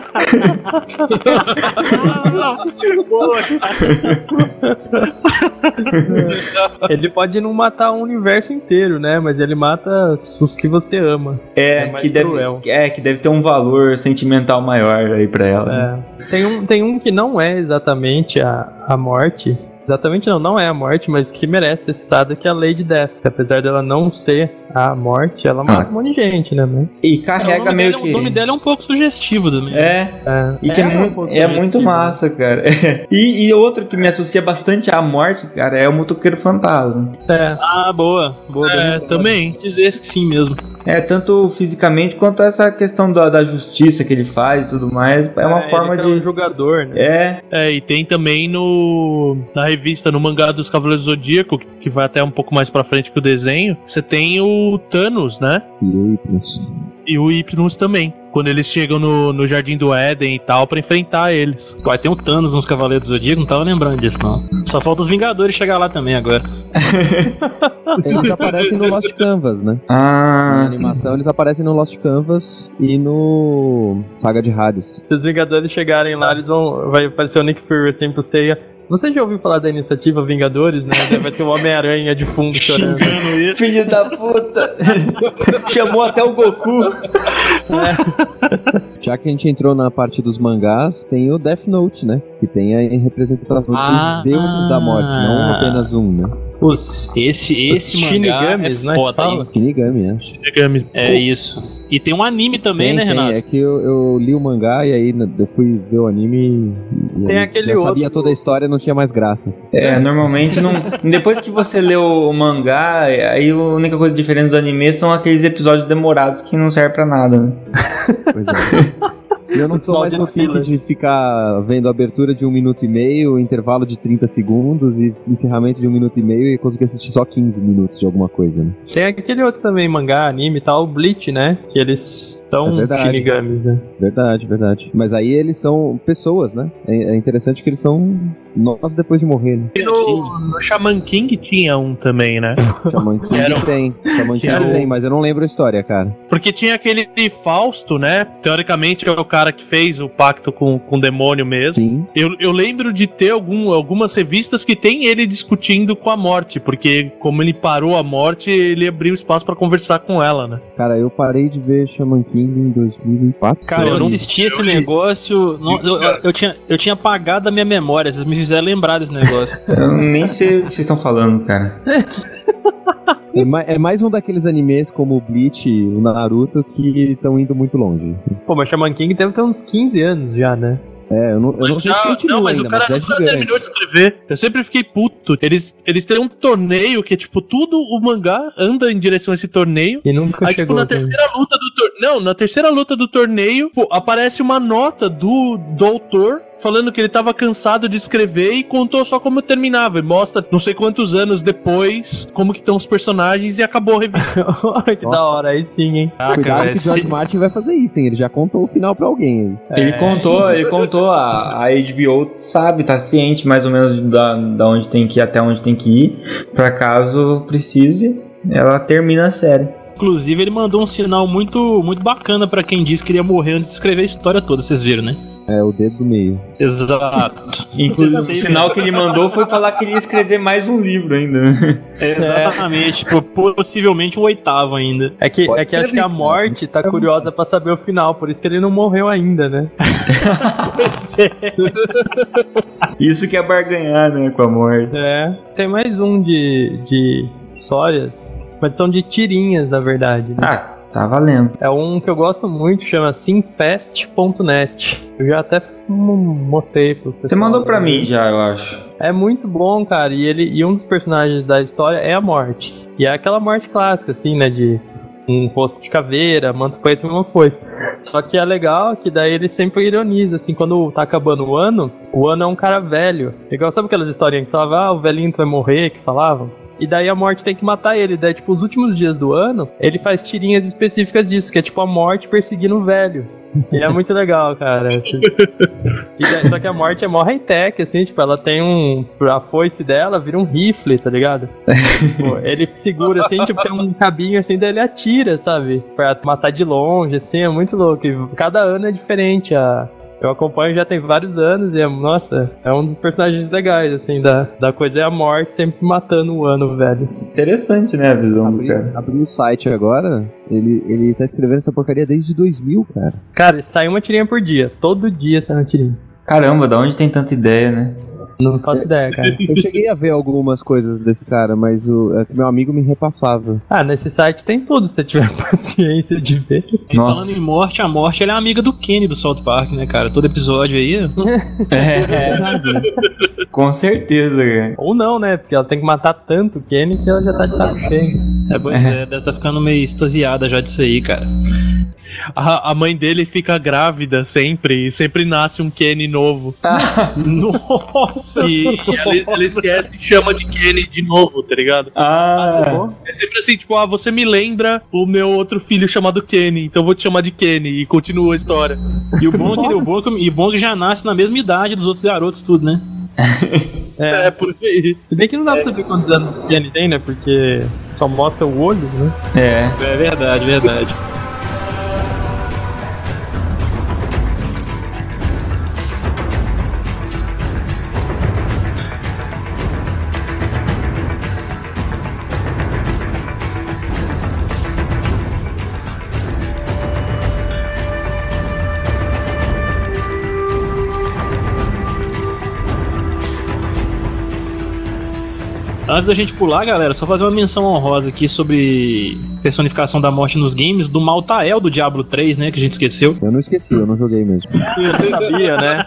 Ele pode não matar o universo inteiro, né? Mas ele mata os que você ama. É, É que deve, cruel. é, que deve ter um valor sentimental maior aí pra ela. né? É. Tem, um, tem um que não é exatamente a, a morte. Exatamente não, não é a morte, mas que merece ser citado, que é a Lady Death. Apesar dela não ser a morte, ela mata um monte de gente, né? mano? E É, carrega nome meio que. o nome dela é um pouco sugestivo também. É, É, e que é, ela mu- um pouco é muito massa, cara. E, e outro que me associa bastante à morte, cara, é o Motoqueiro Fantasma. É. Ah, boa. boa É, também. Dizer que sim mesmo. É, tanto fisicamente quanto essa questão da, da justiça que ele faz e tudo mais. É uma É, forma ele é um de. jogador, né? É, É, e tem também no na revista, no mangá dos Cavaleiros do Zodíaco, que, que vai até um pouco mais pra frente que o desenho, você tem o Thanos, né? E Hypnos. E o Hypnos também. Quando eles chegam no, no Jardim do Éden e tal, pra enfrentar eles. Pô, tem um Thanos nos Cavaleiros do Zodíaco, não tava lembrando disso, não. Só falta os Vingadores chegar lá também agora. Eles aparecem no Lost Canvas, né? Ah, Na animação eles aparecem no Lost Canvas e no Saga de Rádios. Se os Vingadores chegarem lá, eles vão. Vai aparecer o Nick Fury assim pro Seiya. Você já ouviu falar da iniciativa Vingadores, né? Vai ter o Homem-Aranha de fundo chorando. filho da puta! Chamou até o Goku. Já que a gente entrou na parte dos mangás, tem o Death Note, né? Que tem a representação Ah. dos deuses da morte, não apenas um, né? Os, Esse, esse os mangá Shinigamis, é né? foda, que fala. hein? Shinigami, é. Shinigami. É isso. E tem um anime também, Tem, né, tem. Renato? É que eu, eu li o mangá e aí né, eu fui ver o anime e Tem aquele já sabia outro- toda a história, não tinha mais graça. assim. É, normalmente não. Depois que você lê o mangá, aí a única coisa diferente do anime são aqueles episódios demorados que não servem pra nada. né? Pois é. Eu não sou mais pique de ficar vendo abertura de um minuto e meio, intervalo de 30 segundos e encerramento de um minuto e meio e conseguir assistir só 15 minutos de alguma coisa, né? Tem aquele outro também, mangá, anime e tal, o Bleach, né? Que eles É são verdade. Shinigamis, né? Verdade, verdade. Mas aí eles são pessoas, né? É, é interessante que eles são nós depois de morrer, né? E no, no Shaman King tinha um também, né? Shaman King Era um- tem. Shaman King era um- tem, mas eu não lembro a história, cara. Porque tinha aquele Fausto, né? Teoricamente é o cara que fez o pacto com, com o demônio mesmo. Sim. Eu, eu lembro de ter algum, algumas revistas que tem ele discutindo com a morte, porque como ele parou a morte, ele abriu espaço pra conversar com ela, né? Cara, eu parei de ver Shaman King em 2004. Cara, eu Eu não- assisti esse negócio. não- eu, eu- eu tinha, eu tinha apagado a minha memória, vocês me fizeram lembrar desse negócio. Eu nem sei o que vocês estão falando, cara. É, ma- é mais um daqueles animes como o Bleach e o Naruto que estão indo muito longe. Pô, mas Shaman King deve ter uns 15 anos já, né? É, eu não, eu não sei se continua não, mas ainda, o cara mas nunca terminou de escrever. Eu sempre fiquei puto. Eles, eles têm um torneio que é tipo, tudo o mangá anda em direção a esse torneio. E nunca Aí, tipo, chegou. na também. terceira luta do torneio. Não, na terceira luta do torneio, pô, aparece uma nota do, do autor falando que ele tava cansado de escrever e contou só como terminava. E mostra não sei quantos anos depois como que estão os personagens e acabou a revista. Que da Nossa. hora, aí sim, hein? Cuidado velho, que o George se- Martin vai fazer isso, hein? Ele já contou o final pra alguém. Ele contou, ele contou, a, a HBO sabe, tá ciente mais ou menos da, da onde tem que ir até onde tem que ir, pra caso precise, ela termina a série. Inclusive, ele mandou um sinal muito, muito bacana pra quem disse que iria morrer antes de escrever a história toda, vocês viram, né? É o dedo do meio. Exato. Inclusive, o sinal que ele mandou foi falar que ele ia escrever mais um livro ainda. Exatamente. Tipo, possivelmente o oitavo ainda. É que, Pode é que acho que a morte tá curiosa pra saber o final, por isso que ele não morreu ainda, né? Isso que é barganhar, né, com a morte. É. Tem mais um de, de histórias, mas são de tirinhas, na verdade. Né? Ah, Tá valendo. É um que eu gosto muito, chama simfest.net. Eu já até mostrei pro pessoal. Você mandou pra mim já, eu acho. É muito bom, cara. E ele e um dos personagens da história é a morte. E é aquela morte clássica, assim, né? De um rosto de caveira, manto preto, mesma coisa. Só que é legal que daí ele sempre ironiza, assim, quando tá acabando o ano, o ano é um cara velho. Igual sabe aquelas historinhas que falavam, ah, o velhinho vai morrer, que falavam? E daí a morte tem que matar ele. Daí, tipo, os últimos dias do ano, ele faz tirinhas específicas disso, que é tipo a morte perseguindo o velho. E é muito legal, cara. Assim. Daí- só que a morte é mó high-tech, assim, tipo, ela tem um. A foice dela vira um rifle, tá ligado? Tipo, ele segura assim, tipo, tem um cabinho assim, daí ele atira, sabe? Pra matar de longe, assim, é muito louco. E cada ano é diferente. A... Eu acompanho já tem vários anos e, é, nossa, é um dos personagens legais, assim, da, da coisa é a morte sempre matando o ano, velho. Interessante, né, a visão do cara. Abri o site agora, ele, ele tá escrevendo essa porcaria desde 2000, cara. Cara, sai uma tirinha por dia. Todo dia sai uma tirinha. Caramba, da onde tem tanta ideia, né? Não faço ideia, cara. Eu cheguei a ver algumas coisas desse cara, mas o é que meu amigo me repassava. Ah, nesse site tem tudo, se você tiver paciência de ver. E Falando em morte, a morte ela é amiga do Kenny do South Park, né, cara? Todo episódio aí. É, com certeza, cara. Ou não, né? Porque ela tem que matar tanto o Kenny que ela já tá de saco cheio. É, pois é, deve tá ficando meio extasiada já disso aí, cara. A, a mãe dele fica grávida sempre e sempre nasce um Kenny novo. Nossa! E, e ela, ela esquece e chama de Kenny de novo, tá ligado? Ah, É sempre assim, tipo, ah, você me lembra o meu outro filho chamado Kenny, então eu vou te chamar de Kenny e continua a história. E o bom é que, o bom é e o bom é que já nasce na mesma idade dos outros garotos, tudo, né? É, É, por aí. Se bem que não dá pra saber quantos anos o Kenny tem, né? Porque só mostra o olho, né? é. É verdade, verdade. Antes da gente pular, galera, só fazer uma menção honrosa aqui sobre personificação da morte nos games do Maltael do Diablo 3, né? Que a gente esqueceu. Eu não esqueci, eu não joguei mesmo. Eu sabia, né?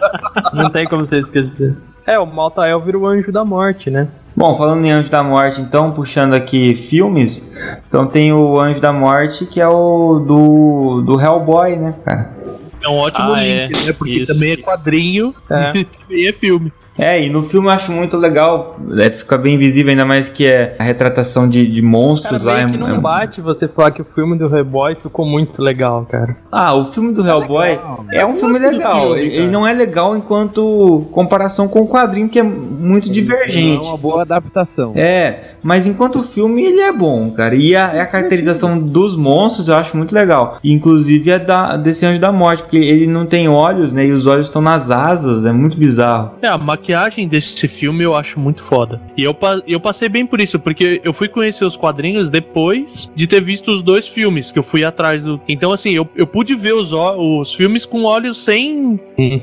Não tem como você esquecer. É, o Maltael vira o anjo da morte, né? Bom, falando em Anjo da Morte, então, puxando aqui filmes, então tem o Anjo da Morte, que é o do, do Hellboy, né, cara? É um ótimo Ah, link, é. né? Porque Isso, também é quadrinho e também é filme. É, e no filme eu acho muito legal, é, fica bem visível, ainda mais que é a retratação de, de Cara, monstros lá. meio é- que não é- bate você falar que o filme do Hellboy ficou muito legal, cara. Ah, o filme do Hellboy é um filme legal. filme, ele cara. não é legal enquanto comparação com o quadrinho, que é muito É divergente. uma boa adaptação. É, mas enquanto filme ele é bom, cara. E a, a caracterização dos monstros eu acho muito legal. Inclusive a da, desse Anjo da Morte, porque ele não tem olhos, né? E os olhos estão nas asas, é muito bizarro. É, a maquiagem desse filme eu acho muito foda. E eu, eu passei bem por isso, porque eu fui conhecer os quadrinhos depois de ter visto os dois filmes, que eu fui atrás do. Então, assim, eu, eu pude ver os, ó- os filmes com olhos sem. Sem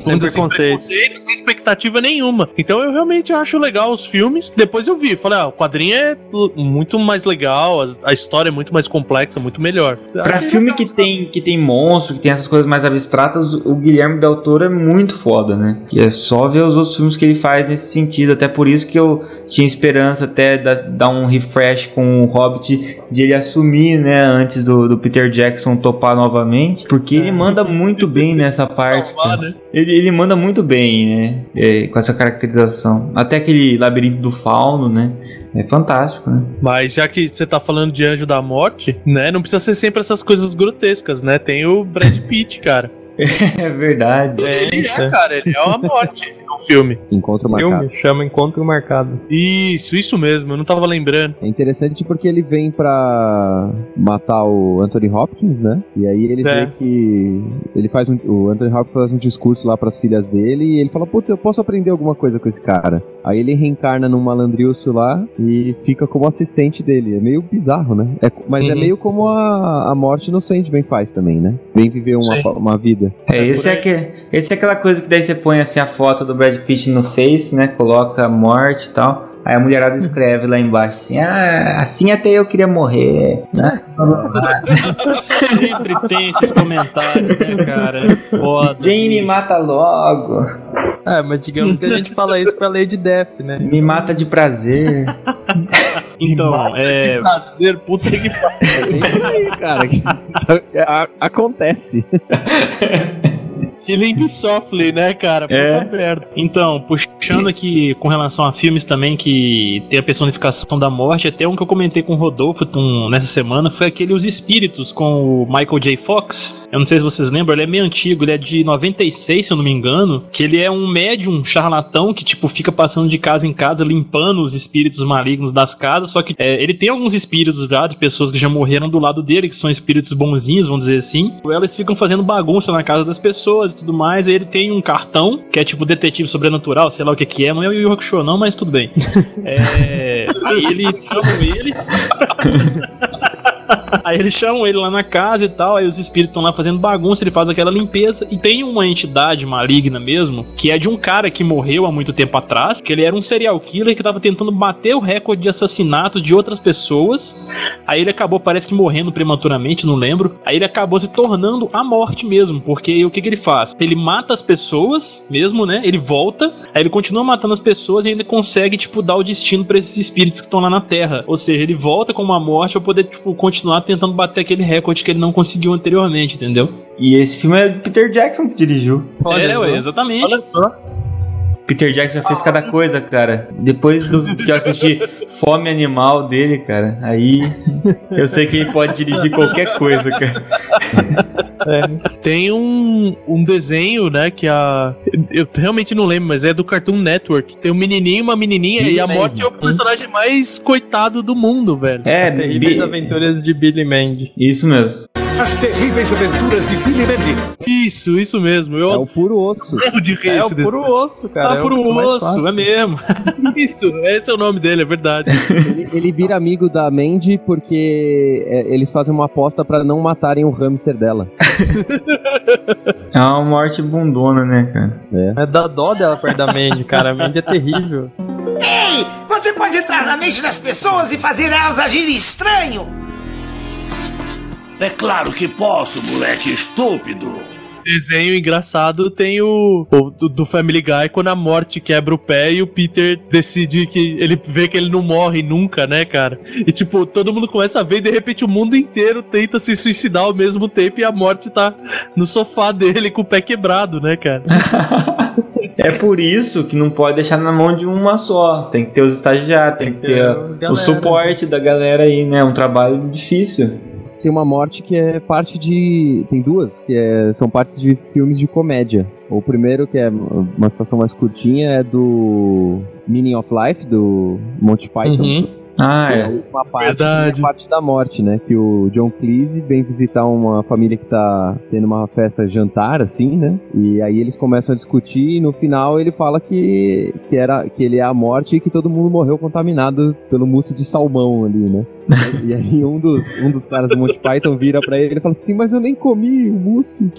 preconceito, sem expectativa nenhuma. Então eu realmente acho legal os filmes. Depois eu vi, falei, ah, o quadrinho é l- muito mais legal, a, história é muito mais complexa, muito melhor. Pra Achei filme que tem, que tem monstro, que tem essas coisas mais abstratas, o Guilherme Del Toro é muito foda, né? Que é só ver os outros filmes que ele faz nesse sentido. Até por isso que eu tinha esperança até da- dar um refresh com o Hobbit, de ele assumir, né? Antes do, do Peter Jackson topar novamente. Porque ele manda muito bem nessa parte. Salvar, né? Ele, ele manda muito bem, né? É, com essa caracterização. Até aquele labirinto do fauno, né? É fantástico, né? Mas já que você tá falando de Anjo da Morte, né? Não precisa ser sempre essas coisas grotescas, né? Tem o Brad Pitt, cara. É verdade. Ele é, cara, ele é uma morte no filme. Encontro marcado. Filme chama Encontro Marcado. Isso, isso mesmo, eu não tava lembrando. É interessante porque ele vem pra matar o Anthony Hopkins, né? E aí ele É. vê que ele faz um, o Anthony Hopkins faz um discurso lá pras filhas dele e ele fala, puta, eu posso aprender alguma coisa com esse cara. Aí ele reencarna num malandrilso lá e fica como assistente dele. É meio bizarro, né? É- mas é Uhum. meio como a, a morte no Sandman faz também, né? Vem viver uma, Sim. uma vida. É, esse é, que, esse é aquela coisa que daí você põe assim a foto do Brad Pitt no Face, né? Coloca a morte e tal. Aí a mulherada escreve lá embaixo assim: Ah, assim até eu queria morrer. né? Sempre tem esses comentários, né, cara? É Foda. Vem me mata logo. É, mas digamos que a gente fala isso pra Lady Death, né? Me mata de prazer. Então, é. Prazer, puta que pariu. É isso aí, cara. que acontece. Killing me softly, né, cara? Puta É. merda. Então, puxando aqui com relação a filmes também que tem a personificação da morte, até um que eu comentei com o Rodolfo um, nessa semana foi aquele Os Espíritos com o Michael J. Fox. Eu não sei se vocês lembram, ele é meio antigo, ele é de 96, se eu não me engano, que ele é um médium charlatão que, tipo, fica passando de casa em casa limpando os espíritos malignos das casas, só que é, ele tem alguns espíritos já de pessoas que já morreram do lado dele, que são espíritos bonzinhos, vamos dizer assim. Elas ficam fazendo bagunça na casa das pessoas e tudo mais. Ele tem um cartão, que é tipo detetive sobrenatural, sei lá o que que é, não é o Yu Yu Hakusho não, mas tudo bem. É, aí ele chamam ele. Aí eles chamam ele lá na casa e tal, aí os espíritos estão lá fazendo bagunça, ele faz aquela limpeza. E tem uma entidade maligna mesmo, que é de um cara que morreu há muito tempo atrás, que ele era um serial killer que tava tentando bater o recorde de assassinato de outras pessoas. Aí ele acabou, parece que morrendo prematuramente, não lembro. Aí ele acabou se tornando a morte mesmo, porque o que, que ele faz? Ele mata as pessoas mesmo, né? Ele volta, aí ele continua matando as pessoas e ainda consegue, tipo, dar o destino pra esses espíritos que estão lá na Terra. Ou seja, ele volta como uma morte pra poder, tipo, continuar tentando bater aquele recorde que ele não conseguiu anteriormente, entendeu? E esse filme é Peter Jackson que dirigiu. é, ué, exatamente. Olha só. Peter Jackson já fez cada coisa, cara. Depois do que eu assisti Fome Animal dele, cara, aí eu sei que ele pode dirigir qualquer coisa, cara. Tem um, um desenho, né, que a... Eu realmente não lembro, mas é do Cartoon Network. Tem um menininho e uma menininha, Billy e a Mandy. morte é o personagem mais coitado do mundo, velho. É, As terríveis Bi- aventuras de Billy Mandy. isso mesmo. As terríveis aventuras de Billy Mandy. Isso, isso mesmo. É Eu o puro osso. morro de rir É esse o puro osso, cara. ah, é por o osso, fácil. é mesmo. Isso, esse é o nome dele, é verdade. Ele, ele vira amigo da Mandy porque é, eles fazem uma aposta pra não matarem o hamster dela. É uma morte bundona, né, cara? É da dó dela perto da Mandy, cara. A Mandy é terrível. Ei, você pode entrar na mente das pessoas e fazer elas agirem estranho. É claro que posso, moleque estúpido. Desenho engraçado tem o, o do, do Family Guy quando a morte quebra o pé e o Peter decide que ele vê que ele não morre nunca, né, cara? E tipo, todo mundo começa a ver e de repente o mundo inteiro tenta se suicidar ao mesmo tempo e a morte tá no sofá dele com o pé quebrado, né, cara? É por isso que não pode deixar na mão de uma só. Tem que ter os estagiários, tem, que ter a o galera. suporte da galera aí, né? Um trabalho difícil. Tem uma morte que é parte de. Tem duas, que é- são partes de filmes de comédia. O primeiro, que é uma situação mais curtinha, é do Meaning of Life, do Monty Python. Uhum. Ah, é é. uma parte, Verdade. é a parte da morte, né? Que o John Cleese vem visitar uma família que tá tendo uma festa jantar, assim, né? E aí eles começam a discutir e no final ele fala que, que, era, que ele é a morte e que todo mundo morreu contaminado pelo mousse de salmão ali, né? E aí um dos, um dos caras do Monty Python vira pra ele e fala assim, mas eu nem comi o mousse.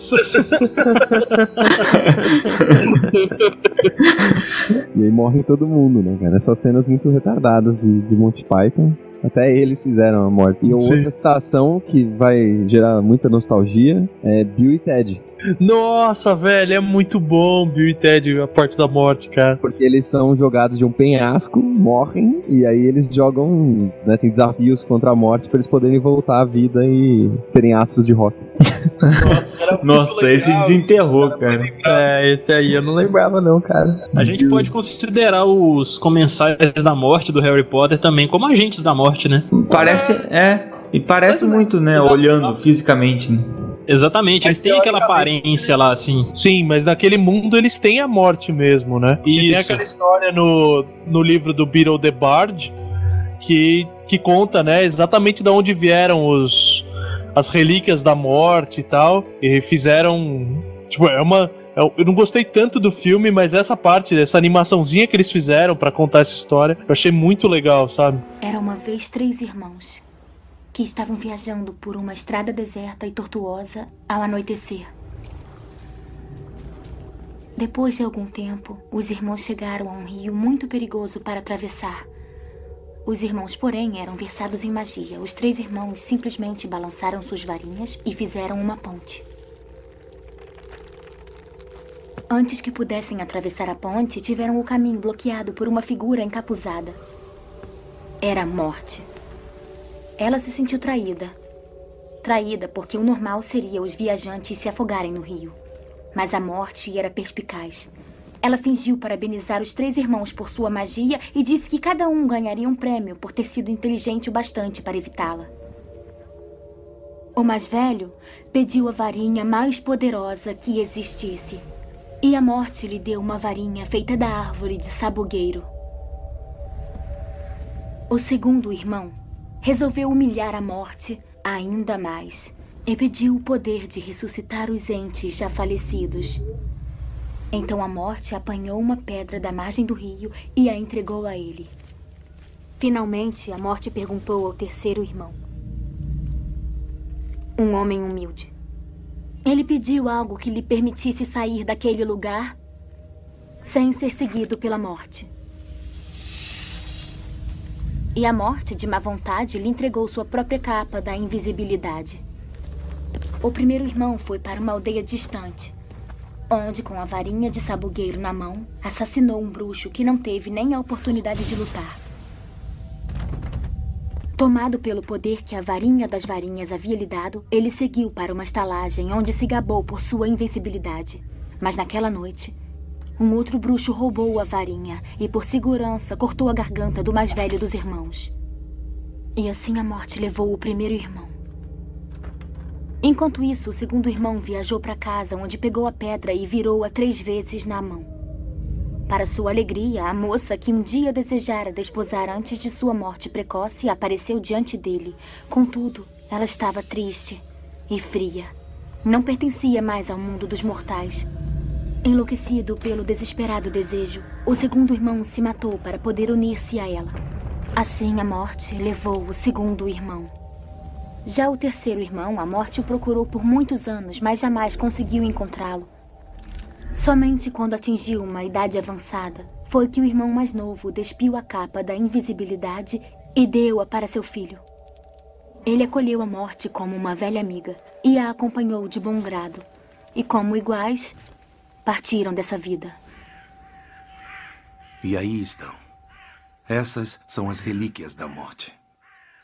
E aí morre todo mundo, né, cara? Essas cenas muito retardadas de, de Monty Python. Até eles fizeram a morte. E Sim. outra citação que vai gerar muita nostalgia é Bill e Ted. Nossa, velho, é muito bom Bill e Ted, a parte da morte, cara. Porque eles são jogados de um penhasco, morrem, e aí eles jogam, né, tem desafios contra a morte pra eles poderem voltar à vida e serem astros de rock. Nossa, Nossa, esse desenterrou, cara. É, esse aí eu não lembrava, não, cara. A gente pode considerar os comensais da morte do Harry Potter também como agentes da morte, né? Parece. É. E parece muito, né? Olhando fisicamente. né? Exatamente, eles Mas têm aquela aparência lá, assim. Sim, mas naquele mundo eles têm a morte mesmo, né? E tem aquela história no, no livro do Beetle the Bard que, que conta, né, exatamente de onde vieram os as relíquias da morte e tal. E fizeram. Tipo, é uma. Eu eu não gostei tanto do filme, mas essa parte, essa animaçãozinha que eles fizeram pra contar essa história, eu achei muito legal, sabe? Era uma vez três irmãos que estavam viajando por uma estrada deserta e tortuosa ao anoitecer. Depois de algum tempo, os irmãos chegaram a um rio muito perigoso para atravessar, Os irmãos, porém, eram versados em magia. Os três irmãos simplesmente balançaram suas varinhas e fizeram uma ponte. Antes que pudessem atravessar a ponte, tiveram o caminho bloqueado por uma figura encapuzada. Era a morte. Ela se sentiu traída. Traída porque o normal seria os viajantes se afogarem no rio. Mas a morte era perspicaz. Ela fingiu parabenizar os três irmãos por sua magia e disse que cada um ganharia um prêmio por ter sido inteligente o bastante para evitá-la. O mais velho pediu a varinha mais poderosa que existisse. E a morte lhe deu uma varinha feita da árvore de sabugueiro. O segundo irmão resolveu humilhar a morte ainda mais e pediu o poder de ressuscitar os entes já falecidos. Então a morte apanhou uma pedra da margem do rio e a entregou a ele. Finalmente, a morte perguntou ao terceiro irmão. Um homem humilde. Ele pediu algo que lhe permitisse sair daquele lugar sem ser seguido pela morte. E a morte, de má vontade, lhe entregou sua própria capa da invisibilidade. O primeiro irmão foi para uma aldeia distante, onde, com a varinha de sabugueiro na mão, assassinou um bruxo que não teve nem a oportunidade de lutar. Tomado pelo poder que a varinha das varinhas havia lhe dado, ele seguiu para uma estalagem onde se gabou por sua invencibilidade. Mas naquela noite, um outro bruxo roubou a varinha e, por segurança, cortou a garganta do mais velho dos irmãos. E assim a morte levou o primeiro irmão. Enquanto isso, o segundo irmão viajou para casa, onde pegou a pedra e virou-a três vezes na mão. Para sua alegria, a moça que um dia desejara desposar antes de sua morte precoce apareceu diante dele. Contudo, ela estava triste e fria. Não pertencia mais ao mundo dos mortais. Enlouquecido pelo desesperado desejo, o segundo irmão se matou para poder unir-se a ela. Assim, a morte levou o segundo irmão. Já o terceiro irmão, a morte o procurou por muitos anos, mas jamais conseguiu encontrá-lo. Somente quando atingiu uma idade avançada foi que o irmão mais novo despiu a capa da invisibilidade e deu-a para seu filho. Ele acolheu a morte como uma velha amiga e a acompanhou de bom grado. E como iguais, partiram dessa vida. E aí estão. Essas são as relíquias da morte.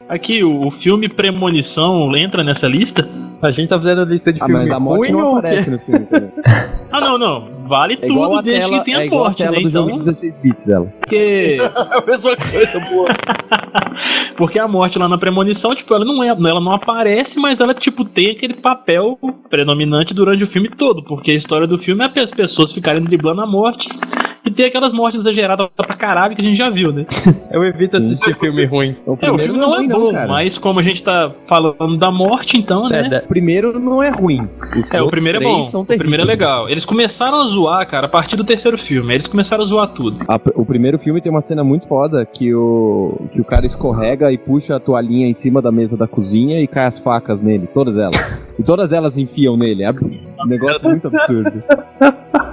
Aqui, o, filme Premonição entra nessa lista? A gente tá fazendo a lista de Ah, filme mas a morte ruim não aparece no filme. Ah, não, não. Vale É igual tudo a desde tela, que tenha é igual a morte, tela né? do Então, jogo de 16 bits dela. porque, a mesma coisa, boa. porque a morte lá na Premonição, tipo, ela não é, ela não aparece, mas ela, tipo, tem aquele papel predominante durante o filme todo, porque a história do filme é as pessoas ficarem driblando a morte e ter aquelas mortes exageradas pra caralho que a gente já viu, né? Eu evito assistir filme ruim. O É, o filme não é ruim, bom, cara. mas como a gente tá falando da morte, então, né? É, da- O primeiro não é ruim. Os É, o primeiro é bom. São o primeiro é legal. Eles começaram a zoar, cara, a partir do terceiro filme. Eles começaram a zoar tudo. A- o primeiro filme tem uma cena muito foda que o, que o cara escorrega e puxa a toalhinha em cima da mesa da cozinha e cai as facas nele, todas elas. e todas elas enfiam nele. É um negócio muito absurdo.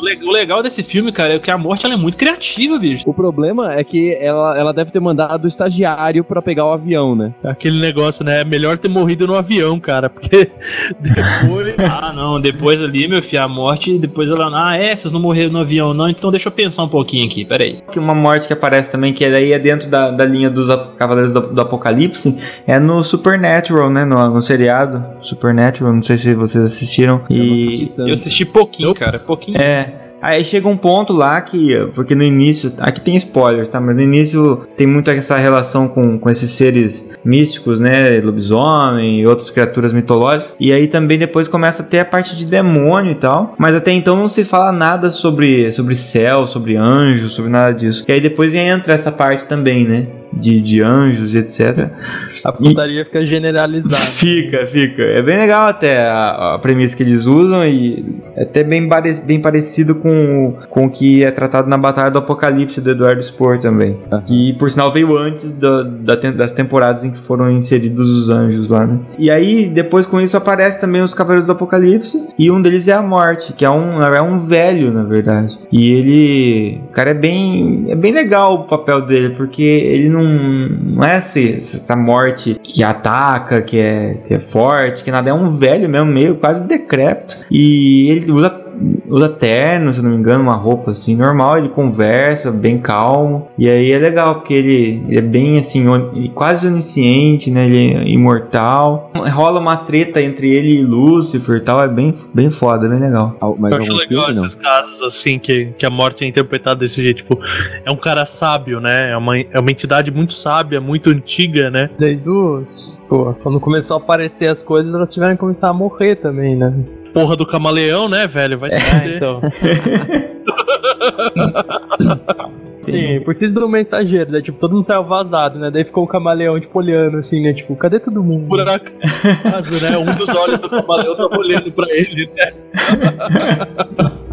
O le- o legal desse filme, cara, é que a morte ela é muito criativa, bicho. O problema é que ela, ela deve ter mandado o estagiário pra pegar o avião, né? Aquele negócio, né? É melhor ter morrido no avião, cara, porque depois. Ah, não, depois ali, meu filho, a morte, depois ela. Ah, é, vocês não morreram no avião, não, então deixa eu pensar um pouquinho aqui, peraí. Uma morte que aparece também, que daí é dentro da, da linha dos Cavaleiros do, do Apocalipse, é no Supernatural, né? No, no seriado Supernatural, não sei se vocês assistiram. E Eu assisti pouquinho, cara, pouquinho. É. Aí chega um ponto lá que, porque no início, aqui tem spoilers, tá? Mas no início tem muito essa relação com, com esses seres místicos, né? Lobisomem e outras criaturas mitológicas. E aí também depois começa a ter a parte de demônio e tal. Mas até então não se fala nada sobre, sobre céu, sobre anjo, sobre nada disso. E aí depois entra essa parte também, né? De, de anjos e etc. A putaria fica generalizada. Fica, fica. É bem legal até a, a premissa que eles usam e é até bem, bem parecido com, o- com o que é tratado na Batalha do Apocalipse do Eduardo Spohr também. Que por sinal veio antes da, da das temporadas em que foram inseridos os anjos lá, né? E aí, depois com isso, aparece também os Cavaleiros do Apocalipse e um deles é a Morte, que é um, é um velho, na verdade. E ele. O cara é bem. É bem legal o papel dele, porque ele não, não é esse- essa morte que ataca, que é, que é forte, que nada. É um velho mesmo, meio quase decrépito. E ele usa. Usa terno, se eu não me engano, uma roupa assim normal. Ele conversa bem calmo. E aí é legal, porque ele, ele é bem assim, on- quase onisciente, né? Ele é imortal. Rola uma treta entre ele e Lúcifer e tal. É bem, bem foda, bem legal. Mas Eu acho legal esses casos assim que, que a morte é interpretada desse jeito. Tipo, é um cara sábio, né? É uma, é uma entidade muito sábia, muito antiga, né? Desde os. Pô, quando começou a aparecer as coisas, elas tiveram que começar a morrer também, né? Porra do camaleão, né, velho? Vai se É, então. Sim, precisa do mensageiro, né? Tipo, todo mundo saiu vazado, né? Daí ficou o camaleão, tipo, olhando assim, né? Tipo, cadê todo mundo? Por acaso, né? Um dos olhos do camaleão tava olhando pra ele, né?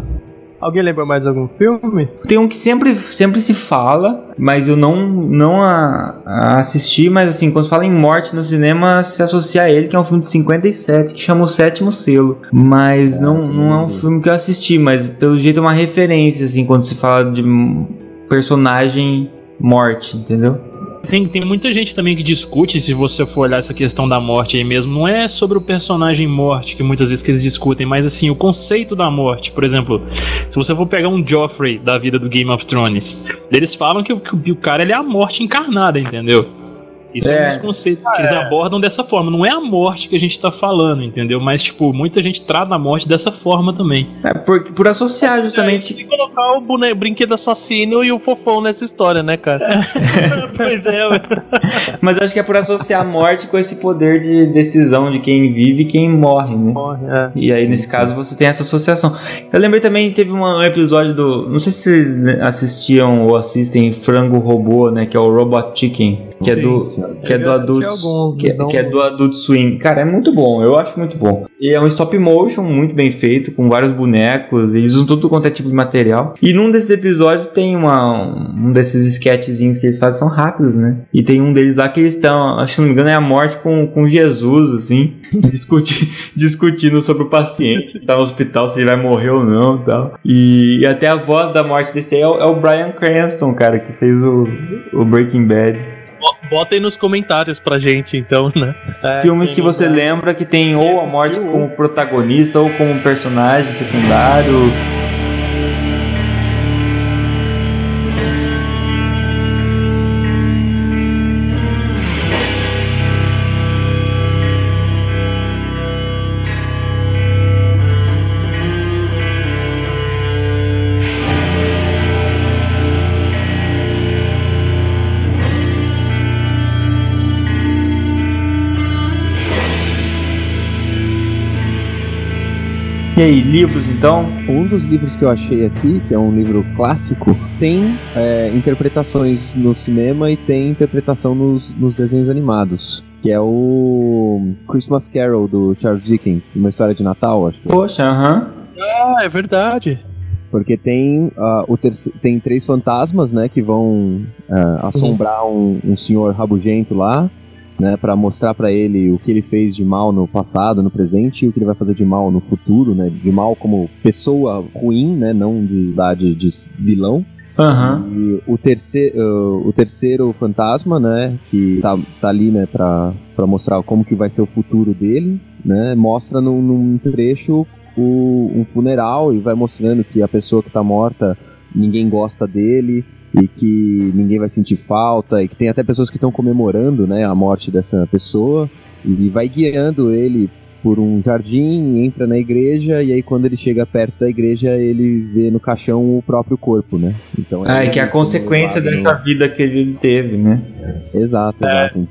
Alguém lembra mais algum filme? Tem um que sempre, sempre se fala, mas eu não, não a, a assisti, mas assim, quando fala em morte no cinema, se associa a ele, que é um filme de 57, que chama O Sétimo Selo. Mas não, não é um filme que eu assisti, mas pelo jeito é uma referência, assim, quando se fala de personagem morte, entendeu? Tem, tem muita gente também que discute, se você for olhar essa questão da morte aí mesmo, não é sobre o personagem morte que muitas vezes que eles discutem, mas assim, o conceito da morte. Por exemplo, se você for pegar um Joffrey da vida do Game of Thrones, eles falam que, o- que o cara ele é a morte encarnada, entendeu? Isso é, um É. dos conceitos que eles abordam dessa forma. Não é a morte que a gente tá falando, entendeu? Mas, tipo, muita gente trata a morte dessa forma também. É por, por associar justamente. Tem que colocar o bone- brinquedo assassino e o fofão nessa história, né, cara? pois é, Mas acho que é por associar a morte com esse poder de decisão de quem vive e quem morre, né? é. E aí, nesse caso, você tem essa associação. Eu lembrei também, teve um episódio do. Não sei se vocês assistiam ou assistem Frango Robô, né? Que é o Robot Chicken. Que é do, que é Eu do assisti Adult. alguns, Que, é- que é do Adult Swim. Cara, é muito bom. Eu acho muito bom. E é um stop motion muito bem feito, com vários bonecos. Eles usam tudo quanto é tipo de material. E num desses episódios tem uma, um desses sketchzinhos que eles fazem, são rápidos, né? E tem um deles lá que eles estão, acho que não me engano, é a morte com, com Jesus, assim, discuti, discutindo sobre o paciente que tá no hospital, se ele vai morrer ou não e tal. E, e até a voz da morte desse aí é o, é o Brian Cranston, cara, que fez o, o Breaking Bad. Bo- Bota aí nos comentários pra gente, então, né? Filmes que você lembra que tem ou a morte como protagonista ou como personagem secundário. E aí, livros então? Um dos livros que eu achei aqui, que é um livro clássico, tem é, interpretações no cinema e tem interpretação nos, nos desenhos animados. Que é o Christmas Carol do Charles Dickens, uma história de Natal, acho. Poxa, aham. Ah, é verdade. Porque tem, ah, o tem três fantasmas, né, que vão ah, assombrar um, um senhor rabugento lá, né, para mostrar pra ele o que ele fez de mal no passado, no presente e o que ele vai fazer de mal no futuro, né, de mal como pessoa ruim, né, não de, da- de, vilão. Aham. E o terceiro, o terceiro fantasma, né, que tá, tá ali, né, pra mostrar como que vai ser o futuro dele, né, mostra num, num trecho o, um funeral e vai mostrando que a pessoa que tá morta, ninguém gosta dele e que ninguém vai sentir falta e que tem até pessoas que estão comemorando, né, a morte dessa pessoa e vai guiando ele por um jardim, entra na igreja e aí quando ele chega perto da igreja ele vê no caixão o próprio corpo, né? Então Ah, e que é a consequência dessa vida que ele teve, né? Exato, exato.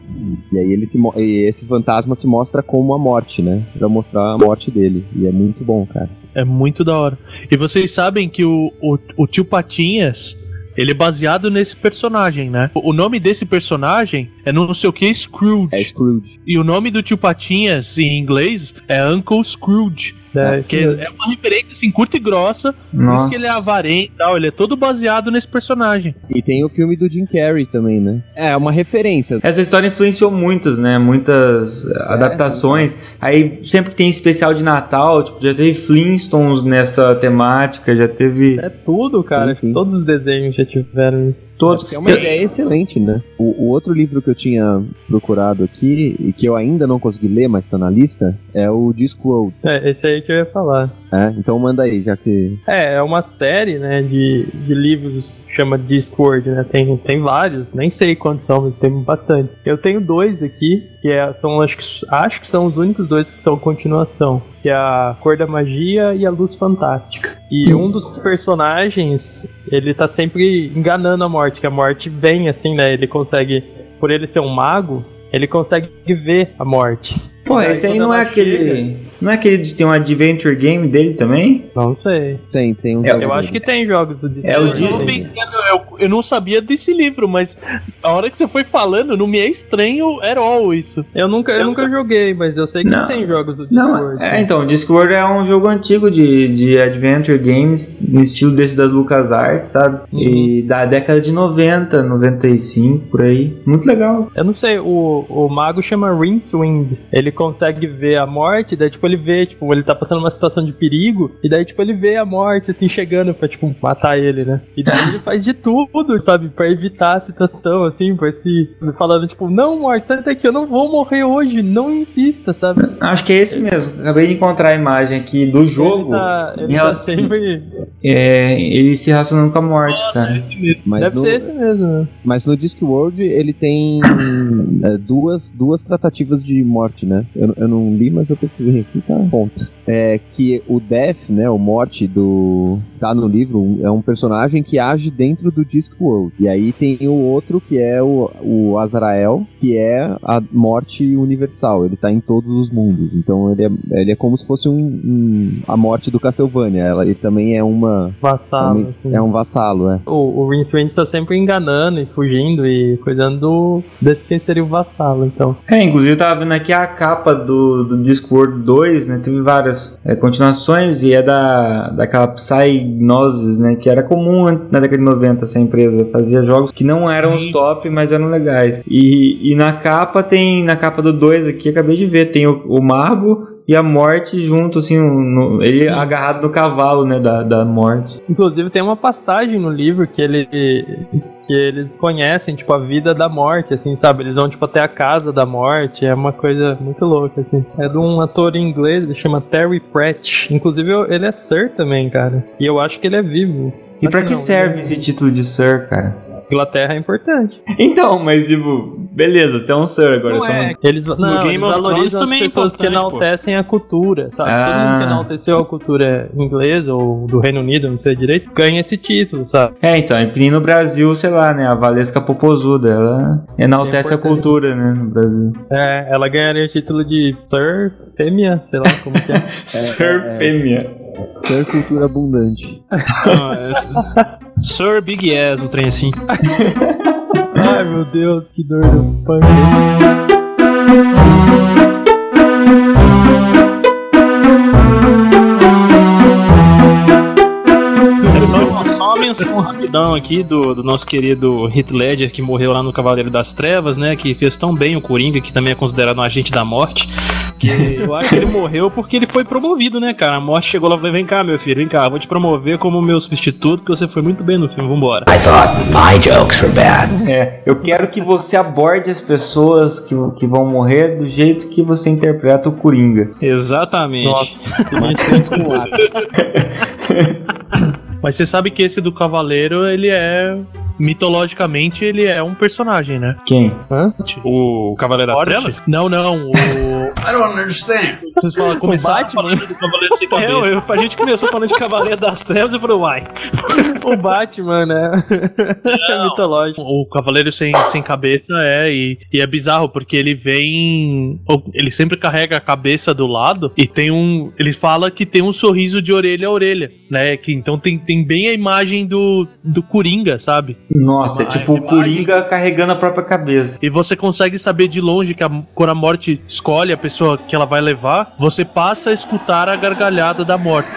E aí ele se e esse fantasma se mostra como a morte, né? Pra mostrar a morte dele. E é muito bom, cara. É muito da hora. E vocês sabem que o, o, o tio Patinhas ele é baseado nesse personagem, né? O nome desse personagem é não sei o que Scrooge. É Scrooge. E o nome do tio Patinhas em inglês é Uncle Scrooge. É, que é é uma referência assim, curta e grossa. Por Nossa. isso que ele é avarento e tal. Ele é todo baseado nesse personagem. E tem o filme do Jim Carrey também, né? É uma referência. Essa história influenciou muitos, né? Muitas É, adaptações. Aí sempre que tem especial de Natal, tipo, já teve Flintstones nessa temática, já teve É tudo, cara. Sim, sim. Todos os desenhos já tiveram isso. Todos. É uma ideia excelente, né? O, o outro livro que eu tinha procurado aqui, e que eu ainda não consegui ler, mas tá na lista, é o Discworld. É, esse aí que eu ia falar. É, então manda aí, já que. É, é uma série, né, de, de livros que chama Discord, né? Tem, tem vários, nem sei quantos são, mas tem bastante. Eu tenho dois aqui, que é, são, acho que, acho que são os únicos dois que são continuação, que é a Cor da Magia e a Luz Fantástica. E um dos personagens, ele tá sempre enganando a morte, que a morte vem assim, né? Ele consegue, por ele ser um mago, ele consegue ver a morte. Pô, Aí, esse aí não é aquele. chega- Não é aquele de ter um adventure game dele também? Não sei. Tem, tem um. É, Eu acho que tem jogos do Discord. É o Eu, de- tava pensando, eu, eu não sabia desse livro, mas a hora que você foi falando, não me é estranho at all isso. Eu nunca, eu nunca joguei, mas eu sei que Não. tem jogos do Não, Discord. é, então, Discworld é um jogo antigo de, de adventure games, no estilo desse das LucasArts, sabe? Uhum. E da década de 90, 95, por aí. Muito legal. Eu não sei, o, o mago chama Rincewind. Ele consegue ver a morte, daí tipo ele vê, tipo, ele tá passando uma situação de perigo, e daí tipo ele vê a morte assim chegando pra tipo matar ele, né? E daí ele faz de tudo, sabe, Pra evitar a situação assim, pra se falando tipo, não, morte, sai daqui, eu não vou morrer hoje, não insista, sabe? Acho que é esse mesmo. Acabei de encontrar a imagem aqui do jogo. Ele tá, ele tá relação- sempre. É, ele se relacionando com a morte, cara. Mas Deve no, ser esse mesmo, né? mas no Discworld ele tem é, duas, duas tratativas de morte, né? Eu, eu não li, mas eu pesquisei aqui, tá ponto. É que o Death, né, o morte do tá no livro, é um personagem que age dentro do Discworld. E aí tem o outro que é o, o Azrael, que é a morte universal. Ele tá em todos os mundos. Então ele é, ele é como se fosse um, um- a morte do Castlevania. Ela, ele também é uma Vassalo. também assim. é um vassalo, é. O, o Rincewind tá sempre enganando e fugindo e cuidando do, desse quem seria o vassalo, então. É, inclusive eu tava vendo aqui a capa do, do Discworld 2, né? Teve várias é, continuações e é da, daquela Psygnosis, né? Que era comum na década de 90 essa empresa. Fazia jogos que não eram os top, mas eram legais. E, e na capa tem, na capa do 2 aqui, acabei de ver, tem o, o Mago e a morte junto, assim, no- ele agarrado no cavalo, né? Da, da morte. Inclusive tem uma passagem no livro que ele que eles conhecem, tipo, a vida da morte, assim, sabe? Eles vão, tipo, até a casa da morte, é uma coisa muito louca, assim. É de um ator inglês, ele chama Terry Pratchett. Inclusive, ele é Sir também, cara. E eu acho que ele é vivo. E pra Acho que não, serve ele- esse título de Sir, cara? Inglaterra é importante. Então, mas tipo, beleza, você é um Sir agora. Não você é é. um... Eles, não, Game eles valorizam as também é pessoas que importante, pô. enaltecem a cultura, sabe? Todo Ah. mundo que enalteceu a cultura inglesa ou do Reino Unido, não sei direito, ganha esse título, sabe? É, então, é que no Brasil, sei lá, né? A Valesca Popozuda, ela enaltece É a cultura, né? No Brasil. É, ela ganharia o título de Sir Fêmea, sei lá como que é. Sir Fêmea. Ser cultura abundante. Não, é- Sir Big Ass, um trem assim. Ai meu Deus, que dor no punk. Menção rapidão aqui do, do nosso querido Heath Ledger, que morreu lá no Cavaleiro das Trevas, né? Que fez tão bem o Coringa, que também é considerado um agente da morte. Que eu acho que ele morreu porque ele foi promovido, né, cara? A morte chegou lá e falou: vem cá, meu filho, vem cá, vou te promover como meu substituto, porque você foi muito bem no filme, vambora. I thought my jokes were bad. É, eu quero que você aborde as pessoas que, que vão morrer do jeito que você interpreta o Coringa. Exatamente. Nossa, com lápis. Mas você sabe que esse do Cavaleiro, ele é. Mitologicamente, ele é um personagem, né? Quem? O Cavaleiro das Morte? Trevas? Não, não. O. I don't understand. Vocês falam, começaram Batman? falando do Cavaleiro Sem É, Cabeça. eu- a gente começou falando de Cavaleiro das Trevas e falou, uai. o Batman, né? é mitológico. O Cavaleiro sem, sem cabeça é, e, e é bizarro, porque ele vem. Ele sempre carrega a cabeça do lado e tem um. Ele fala que tem um sorriso de orelha a orelha, né? Que, então tem, tem bem a imagem do, do Coringa, sabe? Nossa, é tipo o Coringa carregando a própria cabeça. E você consegue saber de longe que a- quando a morte escolhe a pessoa que ela vai levar, você passa a escutar a gargalhada da morte.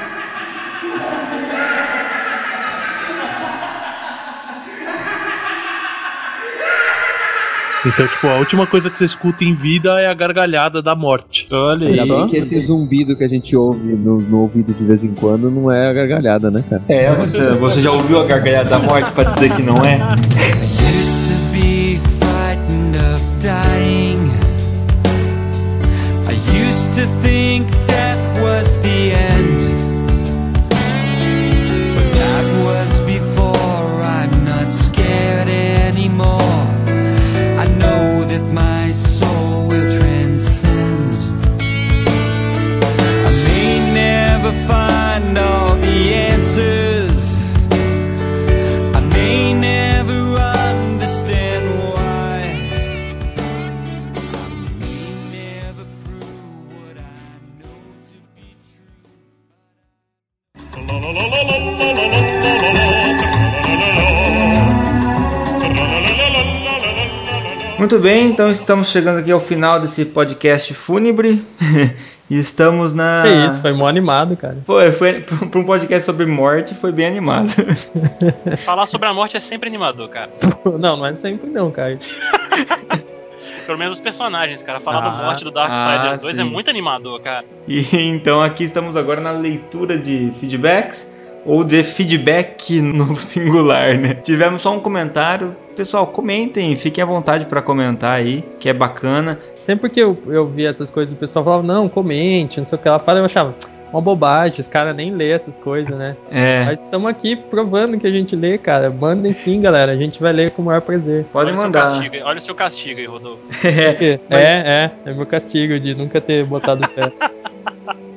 Então, tipo, a última coisa que você escuta em vida é a gargalhada da morte. Olha Ainda bem que esse zumbido que a gente ouve no, no ouvido de vez em quando não é a gargalhada, né, cara? É, você, você já ouviu a gargalhada da morte pra dizer que não é? used to be frightened of dying. I used to think death was the end. Muito bem, então estamos chegando aqui ao final desse podcast fúnebre. e estamos na. Que isso, foi mó animado, cara. Foi, foi para um podcast sobre morte, foi bem animado. Falar sobre a morte é sempre animador, cara. Não, não é sempre não, cara. Pelo menos os personagens, cara. Falar Ah, da morte do Darksiders ah, 2 sim. é muito animador, cara. E então aqui estamos agora na leitura de feedbacks ou de feedback no singular, né? Tivemos só um comentário. Pessoal, comentem, fiquem à vontade para comentar aí, que é bacana. Sempre que eu, eu via essas coisas, o pessoal falava, não, comente, não sei o que ela fala, eu achava, uma bobagem, os caras nem lê essas coisas, né? É. Mas estamos aqui provando que a gente lê, cara. Mandem sim, galera. A gente vai ler com o maior prazer. Podem olha O seu castigo, aí- olha o seu castigo aí, Rodolfo. É, é, é meu castigo de nunca ter botado fé.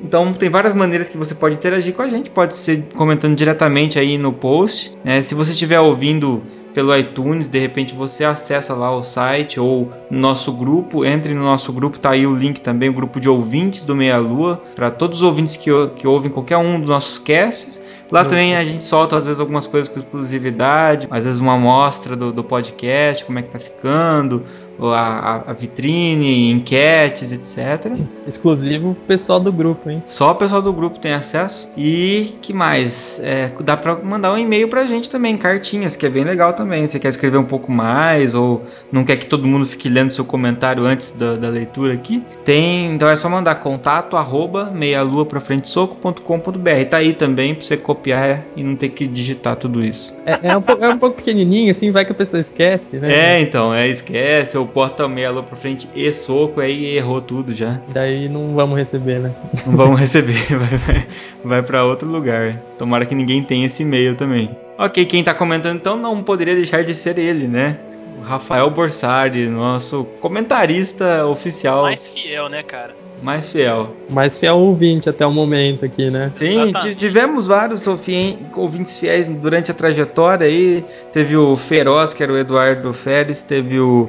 Então tem várias maneiras que você pode interagir com a gente. Pode ser comentando diretamente aí no post. né? Se você estiver ouvindo pelo iTunes, de repente você acessa lá o site ou no nosso grupo. Entre no nosso grupo, tá aí o link também, o grupo de ouvintes do Meia Lua, para todos os ouvintes que, que ouvem qualquer um dos nossos casts. Lá também a gente solta às vezes algumas coisas com exclusividade, às vezes uma amostra do, do podcast, como é que tá ficando, a, a- vitrine, enquetes, etc. Exclusivo pro pessoal do grupo, hein? Só o pessoal do grupo tem acesso. E que mais? É, dá pra mandar um e-mail pra gente também, cartinhas, que é bem legal também. Você quer escrever um pouco mais ou não quer que todo mundo fique lendo seu comentário antes da, da leitura aqui? Tem, então é só mandar contato arroba meialua pra frente soco.com.br. Tá aí também pra você copiar e não ter que digitar tudo isso. É, é um, pouco, é um pouco pequenininho, assim, vai que a pessoa esquece, né? É, então, é, esquece, ou porta meia lua pra frente e soco, aí errou tudo já. Daí não vamos receber, né? Não vamos receber, vai, vai, vai para outro lugar. Tomara que ninguém tenha esse e-mail também. Ok, quem tá comentando então não poderia deixar de ser ele, né? O Rafael Borsari, nosso comentarista oficial Mais fiel, né, cara? mais fiel. Mais fiel ouvinte até o momento aqui, né? Sim, ti- tivemos vários ouvi- ouvintes fiéis durante a trajetória aí. Teve o Feroz, que era o Eduardo Férez, teve o,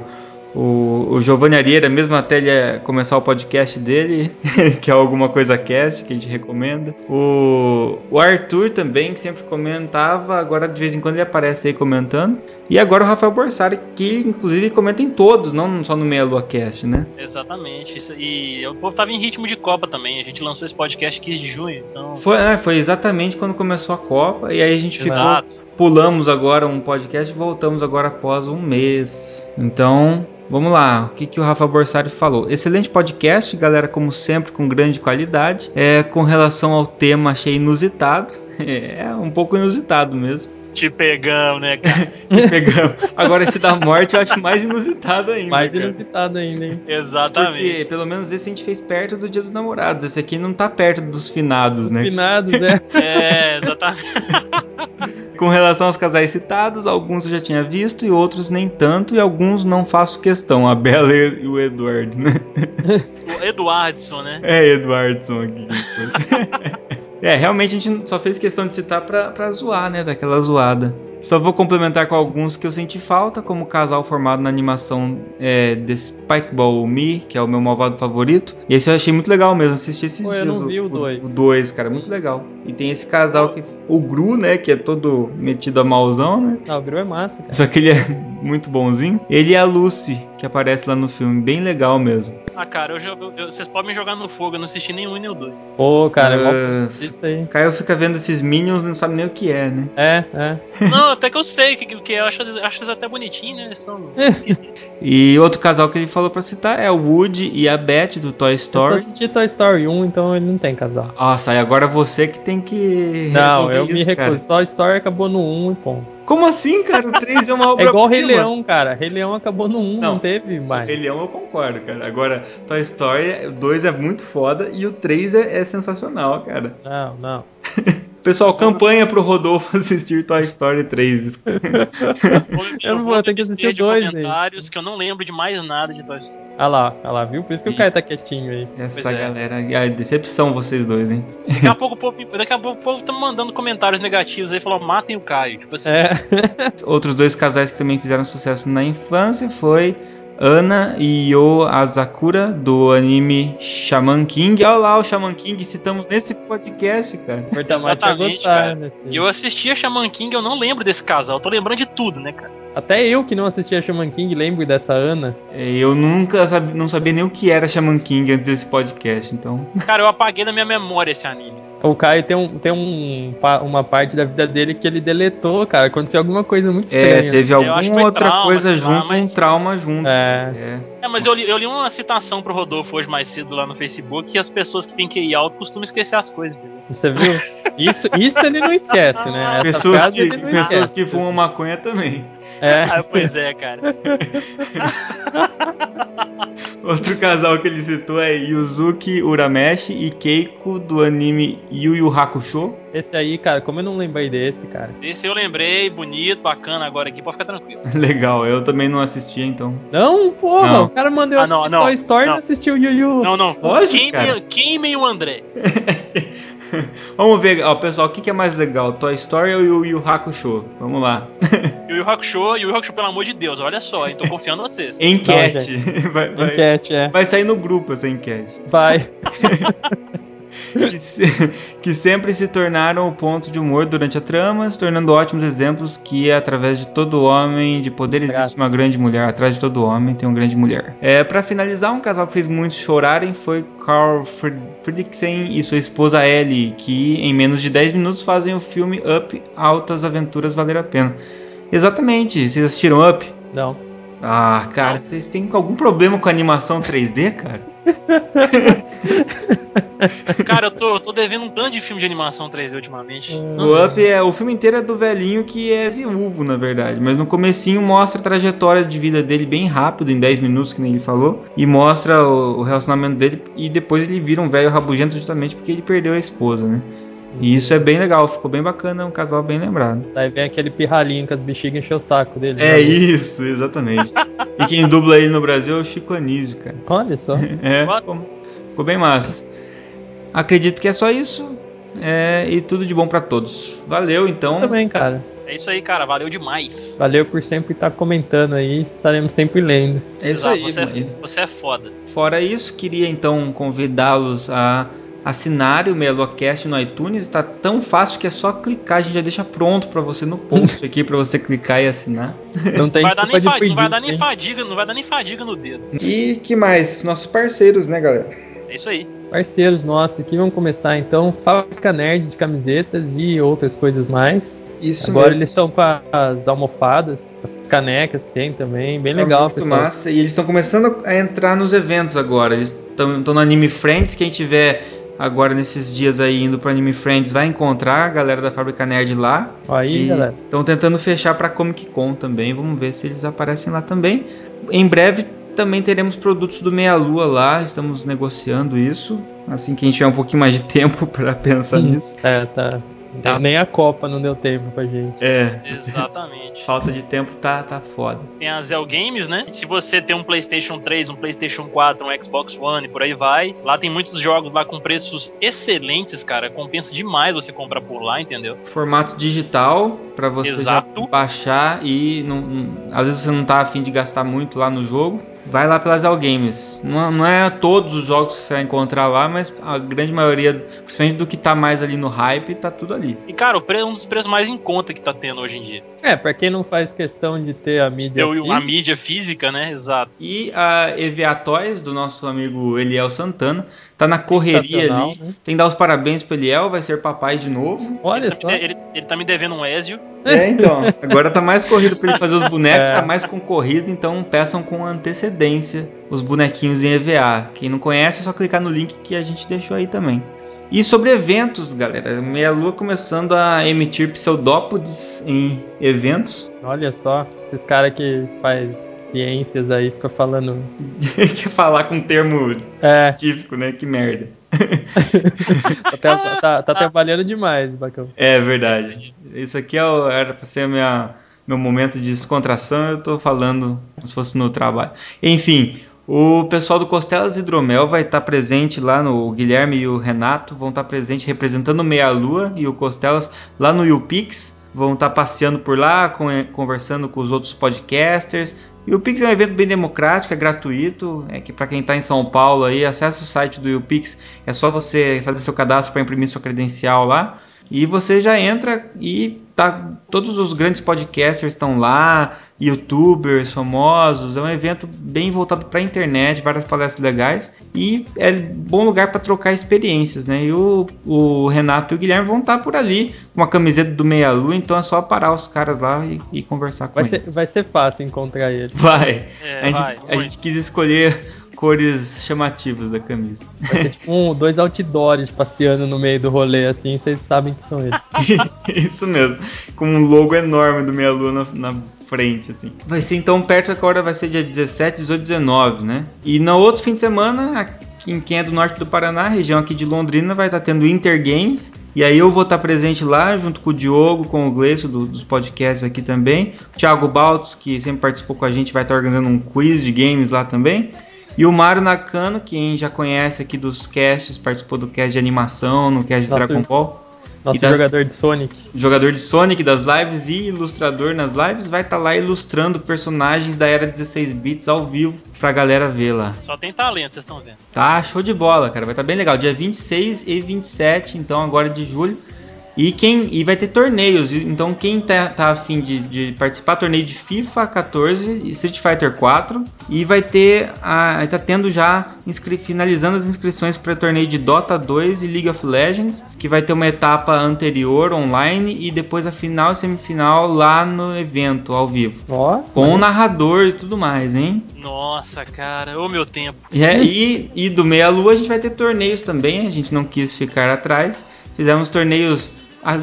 o, o Giovanni Arieira, mesmo até ele eh, começar o podcast dele, que é alguma coisa cast, que a gente recomenda. O, o Arthur também, que sempre comentava, agora de vez em quando ele aparece aí comentando. E agora o Rafael Borsari, que inclusive comenta em todos, não só no Meia Lua Cast, né? Exatamente. Isso- e o povo tava em ritmo de Copa também. A gente lançou esse podcast 15 de junho, então. Foi, é, foi exatamente quando começou a Copa, e aí a gente ficou. Exato. Pulamos agora um podcast e voltamos agora após um mês. Então, vamos lá. O que, que o Rafa Borsari falou? Excelente podcast, galera, como sempre, com grande qualidade. É, com relação ao tema, achei inusitado. É um pouco inusitado mesmo. Te pegamos, né, cara? Que pegamos. Agora, esse da morte eu acho mais inusitado ainda. Mais cara. inusitado ainda, hein? Exatamente. Porque pelo menos esse a gente fez perto do Dia dos Namorados. Esse aqui não tá perto dos finados, né? Finados, né? É, exatamente. Com relação aos casais citados, alguns eu já tinha visto e outros nem tanto, e alguns não faço questão, a Bela e o Eduardo, né? Edu, Eduardson, né? É, Eduardson aqui. É, realmente a gente só fez questão de citar pra, pra zoar, né? Daquela zoada. Só vou complementar com alguns que eu senti falta, como o casal formado na animação é, The Spikeball Me, que é o meu malvado favorito. E esse eu achei muito legal mesmo, assisti esses Pô, eu dias. não vi o dois. O 2, cara, muito legal. E tem esse casal que. O Gru, né? Que é todo metido a mauzão, né? Ah, o Gru é massa, cara. Só que ele é muito bonzinho. Ele e a Lucy, que aparece lá no filme, bem legal mesmo. Ah, cara, eu, jogo- eu- vocês podem me jogar no fogo, eu não assisti nenhum e nem o dois. Pô, cara, é mó isso aí. Caio fica vendo esses Minions e não sabe nem o que é, né? É, é. Não, até que eu sei o que, que é, eu acho, acho eles até bonitinhos, né? Eles são esquisitos. E outro casal que ele falou pra citar é o Woody e a Beth do Toy Eu só Story. assisti Toy Story 1, então ele não tem casal. Nossa, e agora você que tem que. Não, eu me isso, recuso. cara. Toy Story acabou no 1 e ponto. Como assim, cara? O 3 é uma É obra igual Rei Leão, cara. Rei Leão acabou no 1, não, Não. teve mais. Rei Leão eu concordo, cara. Agora, Toy Story, o 2 é muito foda e o 3 é, é sensacional, cara. Não, não. Pessoal, campanha pro Rodolfo assistir Toy Story 3. Eu não vou ter que assistir o de 2 aí. comentários que eu não lembro de mais nada de Toy Story. Ah lá, ah lá, viu? Por isso que o cara tá Isso. quietinho aí. Essa Pois é. galera. Ai, decepção vocês dois, hein? Daqui a pouco o povo, daqui a pouco o povo tá mandando comentários negativos aí, falou, matem o Caio. Tipo assim, É. Outros dois casais que também fizeram sucesso na infância foi Ana e Yo Asakura do anime Shaman King. Olha lá o Shaman King, citamos nesse podcast, cara. O Bertamate vai Exatamente, gostar, cara. né? sim. E eu assistia Shaman King, eu não lembro desse casal, eu tô lembrando de tudo, né, cara? Até eu que não assistia Shaman King lembro dessa Ana. É, Eu nunca sabia, não sabia nem o que era Shaman King antes desse podcast, então. Cara, eu apaguei da minha memória esse anime. O Caio tem, um, tem um, uma parte da vida dele que ele deletou, cara. Aconteceu alguma coisa muito estranha. É, teve alguma outra trauma, coisa junto, mas- um trauma junto. É. É. É, mas eu li, eu li uma citação pro Rodolfo hoje mais cedo lá no Facebook que as pessoas que têm QI alto costumam esquecer as coisas, entendeu? Você viu? Isso, isso ele não esquece, né? Essa Pessoas, que, pessoas esquece. que fumam maconha também. É. Ah, pois é, cara. Outro casal que ele citou é Yuzuki Urameshi e Keiko do anime Yu Yu Hakusho. Esse aí, cara, como eu não lembrei desse, cara. Esse eu lembrei, bonito, bacana agora aqui, pode ficar tranquilo. Legal, eu também não assistia então. Não, porra, Não. o cara mandou eu Ah, não, assistir não, Toy Story e não. não assistiu o Yu Yu. Não, não. Pode, queime, cara. queime o André. Vamos ver, ó, pessoal, o que, que é mais legal, Toy Story ou Yu Yu Hakusho? Vamos lá. Yu Yu Hakusho, Yu Yu Hakusho, pelo amor de Deus, olha só, hein, tô confiando em vocês. Enquete. vai, vai- Enquete, é. vai sair no grupo essa enquete. Vai. que, se- que sempre se tornaram o ponto de humor durante a trama, se tornando ótimos exemplos que através de todo homem de poder existe uma grande mulher. Atrás de todo homem tem uma grande mulher. É, para finalizar, um casal que fez muitos chorarem foi Carl Fred- Fredricksen e sua esposa Ellie, que em menos de 10 minutos fazem o filme Up Altas Aventuras Valer a Pena. Exatamente, vocês assistiram Up? Não. Ah, cara, vocês têm algum problema com a animação 3D, cara? Cara, eu tô, eu tô devendo um tanto de filme de animação 3D ultimamente. O Up é o filme inteiro é do velhinho que é viúvo, na verdade, mas no comecinho mostra a trajetória de vida dele bem rápido, em 10 minutos, que nem ele falou, e mostra o, o relacionamento dele e depois ele vira um velho rabugento justamente porque ele perdeu a esposa, né? E isso é bem legal, ficou bem bacana, é um casal bem lembrado. Daí vem aquele pirralhinho que as bexigas encheu o saco dele. É né? isso, exatamente. e quem dubla ele no Brasil é o Chico Anísio, cara. Olha só. É, ficou, ficou bem massa. Acredito que é só isso. É, e tudo de bom pra todos. Valeu, então. Também, cara. É isso aí, cara, valeu demais. Valeu por sempre estar comentando aí, estaremos sempre lendo. É isso Exato, aí, você, é, você é foda. Fora isso, queria então convidá-los a assinarem o Melocast no iTunes. Está tão fácil que é só clicar, a gente já deixa pronto para você no post aqui para você clicar e assinar. Não tem Vai dar nem não vai dar nem fadiga, não vai dar nem fadiga no dedo. E que mais? Nossos parceiros, né, galera? É isso aí. Parceiros nossos aqui, vamos começar então. Fábrica Nerd de camisetas e outras coisas mais. Isso Agora mesmo. eles estão com as almofadas, as canecas que tem também, bem É legal. muito massa. E eles estão começando a entrar nos eventos agora. Eles estão no Anime Friends. Quem tiver agora nesses dias aí indo pro Anime Friends vai encontrar a galera da Fábrica Nerd lá. Aí, galera. Estão tentando fechar pra Comic Con também. Vamos ver se eles aparecem lá também. Em breve também teremos produtos do Meia Lua lá. Estamos negociando isso. Assim que a gente tiver um pouquinho mais de tempo para pensar nisso. É, tá. Tá. Nem a Copa não deu tempo pra gente. É. Exatamente. Falta de tempo tá, tá foda. Tem a Zell Games, né? Se você tem um PlayStation 3, um PlayStation 4, um Xbox One e por aí vai, lá tem muitos jogos lá com preços excelentes, cara. Compensa demais você comprar por lá, entendeu? Formato digital pra você baixar e não, não- às vezes você não tá afim de gastar muito lá no jogo. Vai lá pelas All Games. Não, não é todos os jogos que você vai encontrar lá, mas a grande maioria, principalmente do que tá mais ali no hype, tá tudo ali. E, cara, o pre- um dos preços mais em conta que tá tendo hoje em dia. É, pra quem não faz questão de ter a mídia. A física, mídia física, né? Exato. E a EVA Toys, do nosso amigo Eliel Santana, tá na correria ali. né? Tem que dar os parabéns pro Eliel, vai ser papai de novo. Olha Ele, só. tá me de- ele, ele tá me devendo um Ezio. É, então. Agora tá mais corrido pra ele fazer os bonecos, É. tá mais concorrido, então peçam com antecedência os bonequinhos em EVA. Quem não conhece é só clicar no link que a gente deixou aí também. E sobre eventos, galera, Meia Lua começando a emitir pseudópodes em eventos. Olha só, esses caras que faz ciências aí, fica falando. Quer falar com um termo É. científico, né? Que merda. Tá, tá- tá trabalhando demais, Bacão. É verdade. Isso aqui é o- era pra ser minha, meu momento de descontração, eu tô falando como se fosse no trabalho. Enfim, o pessoal do Costelas Hidromel vai estar presente lá no o Guilherme e o Renato vão estar presentes representando o Meia Lua e o Costelas lá no YouPix. Vão estar passeando por lá, con- conversando com os outros podcasters. E o Pix é um evento bem democrático, é gratuito. É que para quem está em São Paulo aí, acesse o site do YouPix. É só você fazer seu cadastro para imprimir sua credencial lá. E você já entra e tá, todos os grandes podcasters estão lá, youtubers famosos. É um evento bem voltado para a internet, várias palestras legais. E é bom lugar para trocar experiências, né? E o, o Renato e o Guilherme vão estar por ali com uma camiseta do Meia Lua, então é só parar os caras lá e, e conversar com Vai eles. ser, vai ser fácil encontrar ele. Vai. É, a, gente, vai, a gente quis escolher cores chamativas da camisa. Vai ter tipo um, dois outdoors passeando no meio do rolê, assim, vocês sabem que são eles. Isso mesmo. Com um logo enorme do Meia Lua na, na frente, assim. Vai ser então perto da hora, vai ser dia 17, 18, 19, né? E no outro fim de semana, aqui em quem é do norte do Paraná, região aqui de Londrina, vai estar tendo Inter Games. E aí eu vou estar presente lá, junto com o Diogo, com o Gleison do- dos podcasts aqui também. O Thiago Baltos, que sempre participou com a gente, vai estar organizando um quiz de games lá também. E o Mário Nakano, quem já conhece aqui dos casts, participou do cast de animação, no cast de Dragon Ball. Nosso das- jogador de Sonic. jogador de Sonic das lives e ilustrador nas lives, vai estar lá ilustrando personagens da era 16 bits ao vivo pra galera ver lá. Só tem talento, vocês estão vendo. Tá show de bola, cara. Vai estar bem legal. Dia 26 e 27, então agora de julho. E quem e vai ter torneios. Então quem tá, tá afim de, de participar torneio de FIFA 14 e Street Fighter 4 e vai ter a tá tendo já finalizando as inscrições para torneio de Dota 2 e League of Legends, que vai ter uma etapa anterior online e depois a final e semifinal lá no evento ao vivo. Ó, Com o narrador e tudo mais, hein? Nossa, cara, ô meu tempo. E, é- e, e do Meia Lua a gente vai ter torneios também, a gente não quis ficar atrás. Fizemos torneios,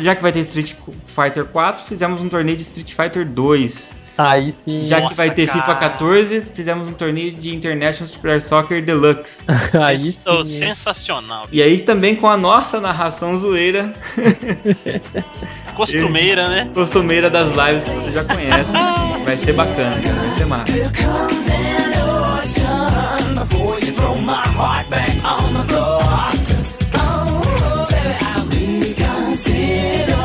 já que vai ter Street Fighter 4, fizemos um torneio de Street Fighter 2. Aí sim. Já que Nossa, vai ter FIFA cara. 14, fizemos um torneio de International Super Soccer Deluxe. Aí sim. sensacional. E aí também com a nossa narração zoeira, Costumeira, né? costumeira das lives que você já conhece. Vai ser bacana, cara, vai ser massa. comes an ocean before you throw my heart back on the floor. consider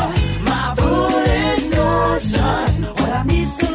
my foolish notion. What I need.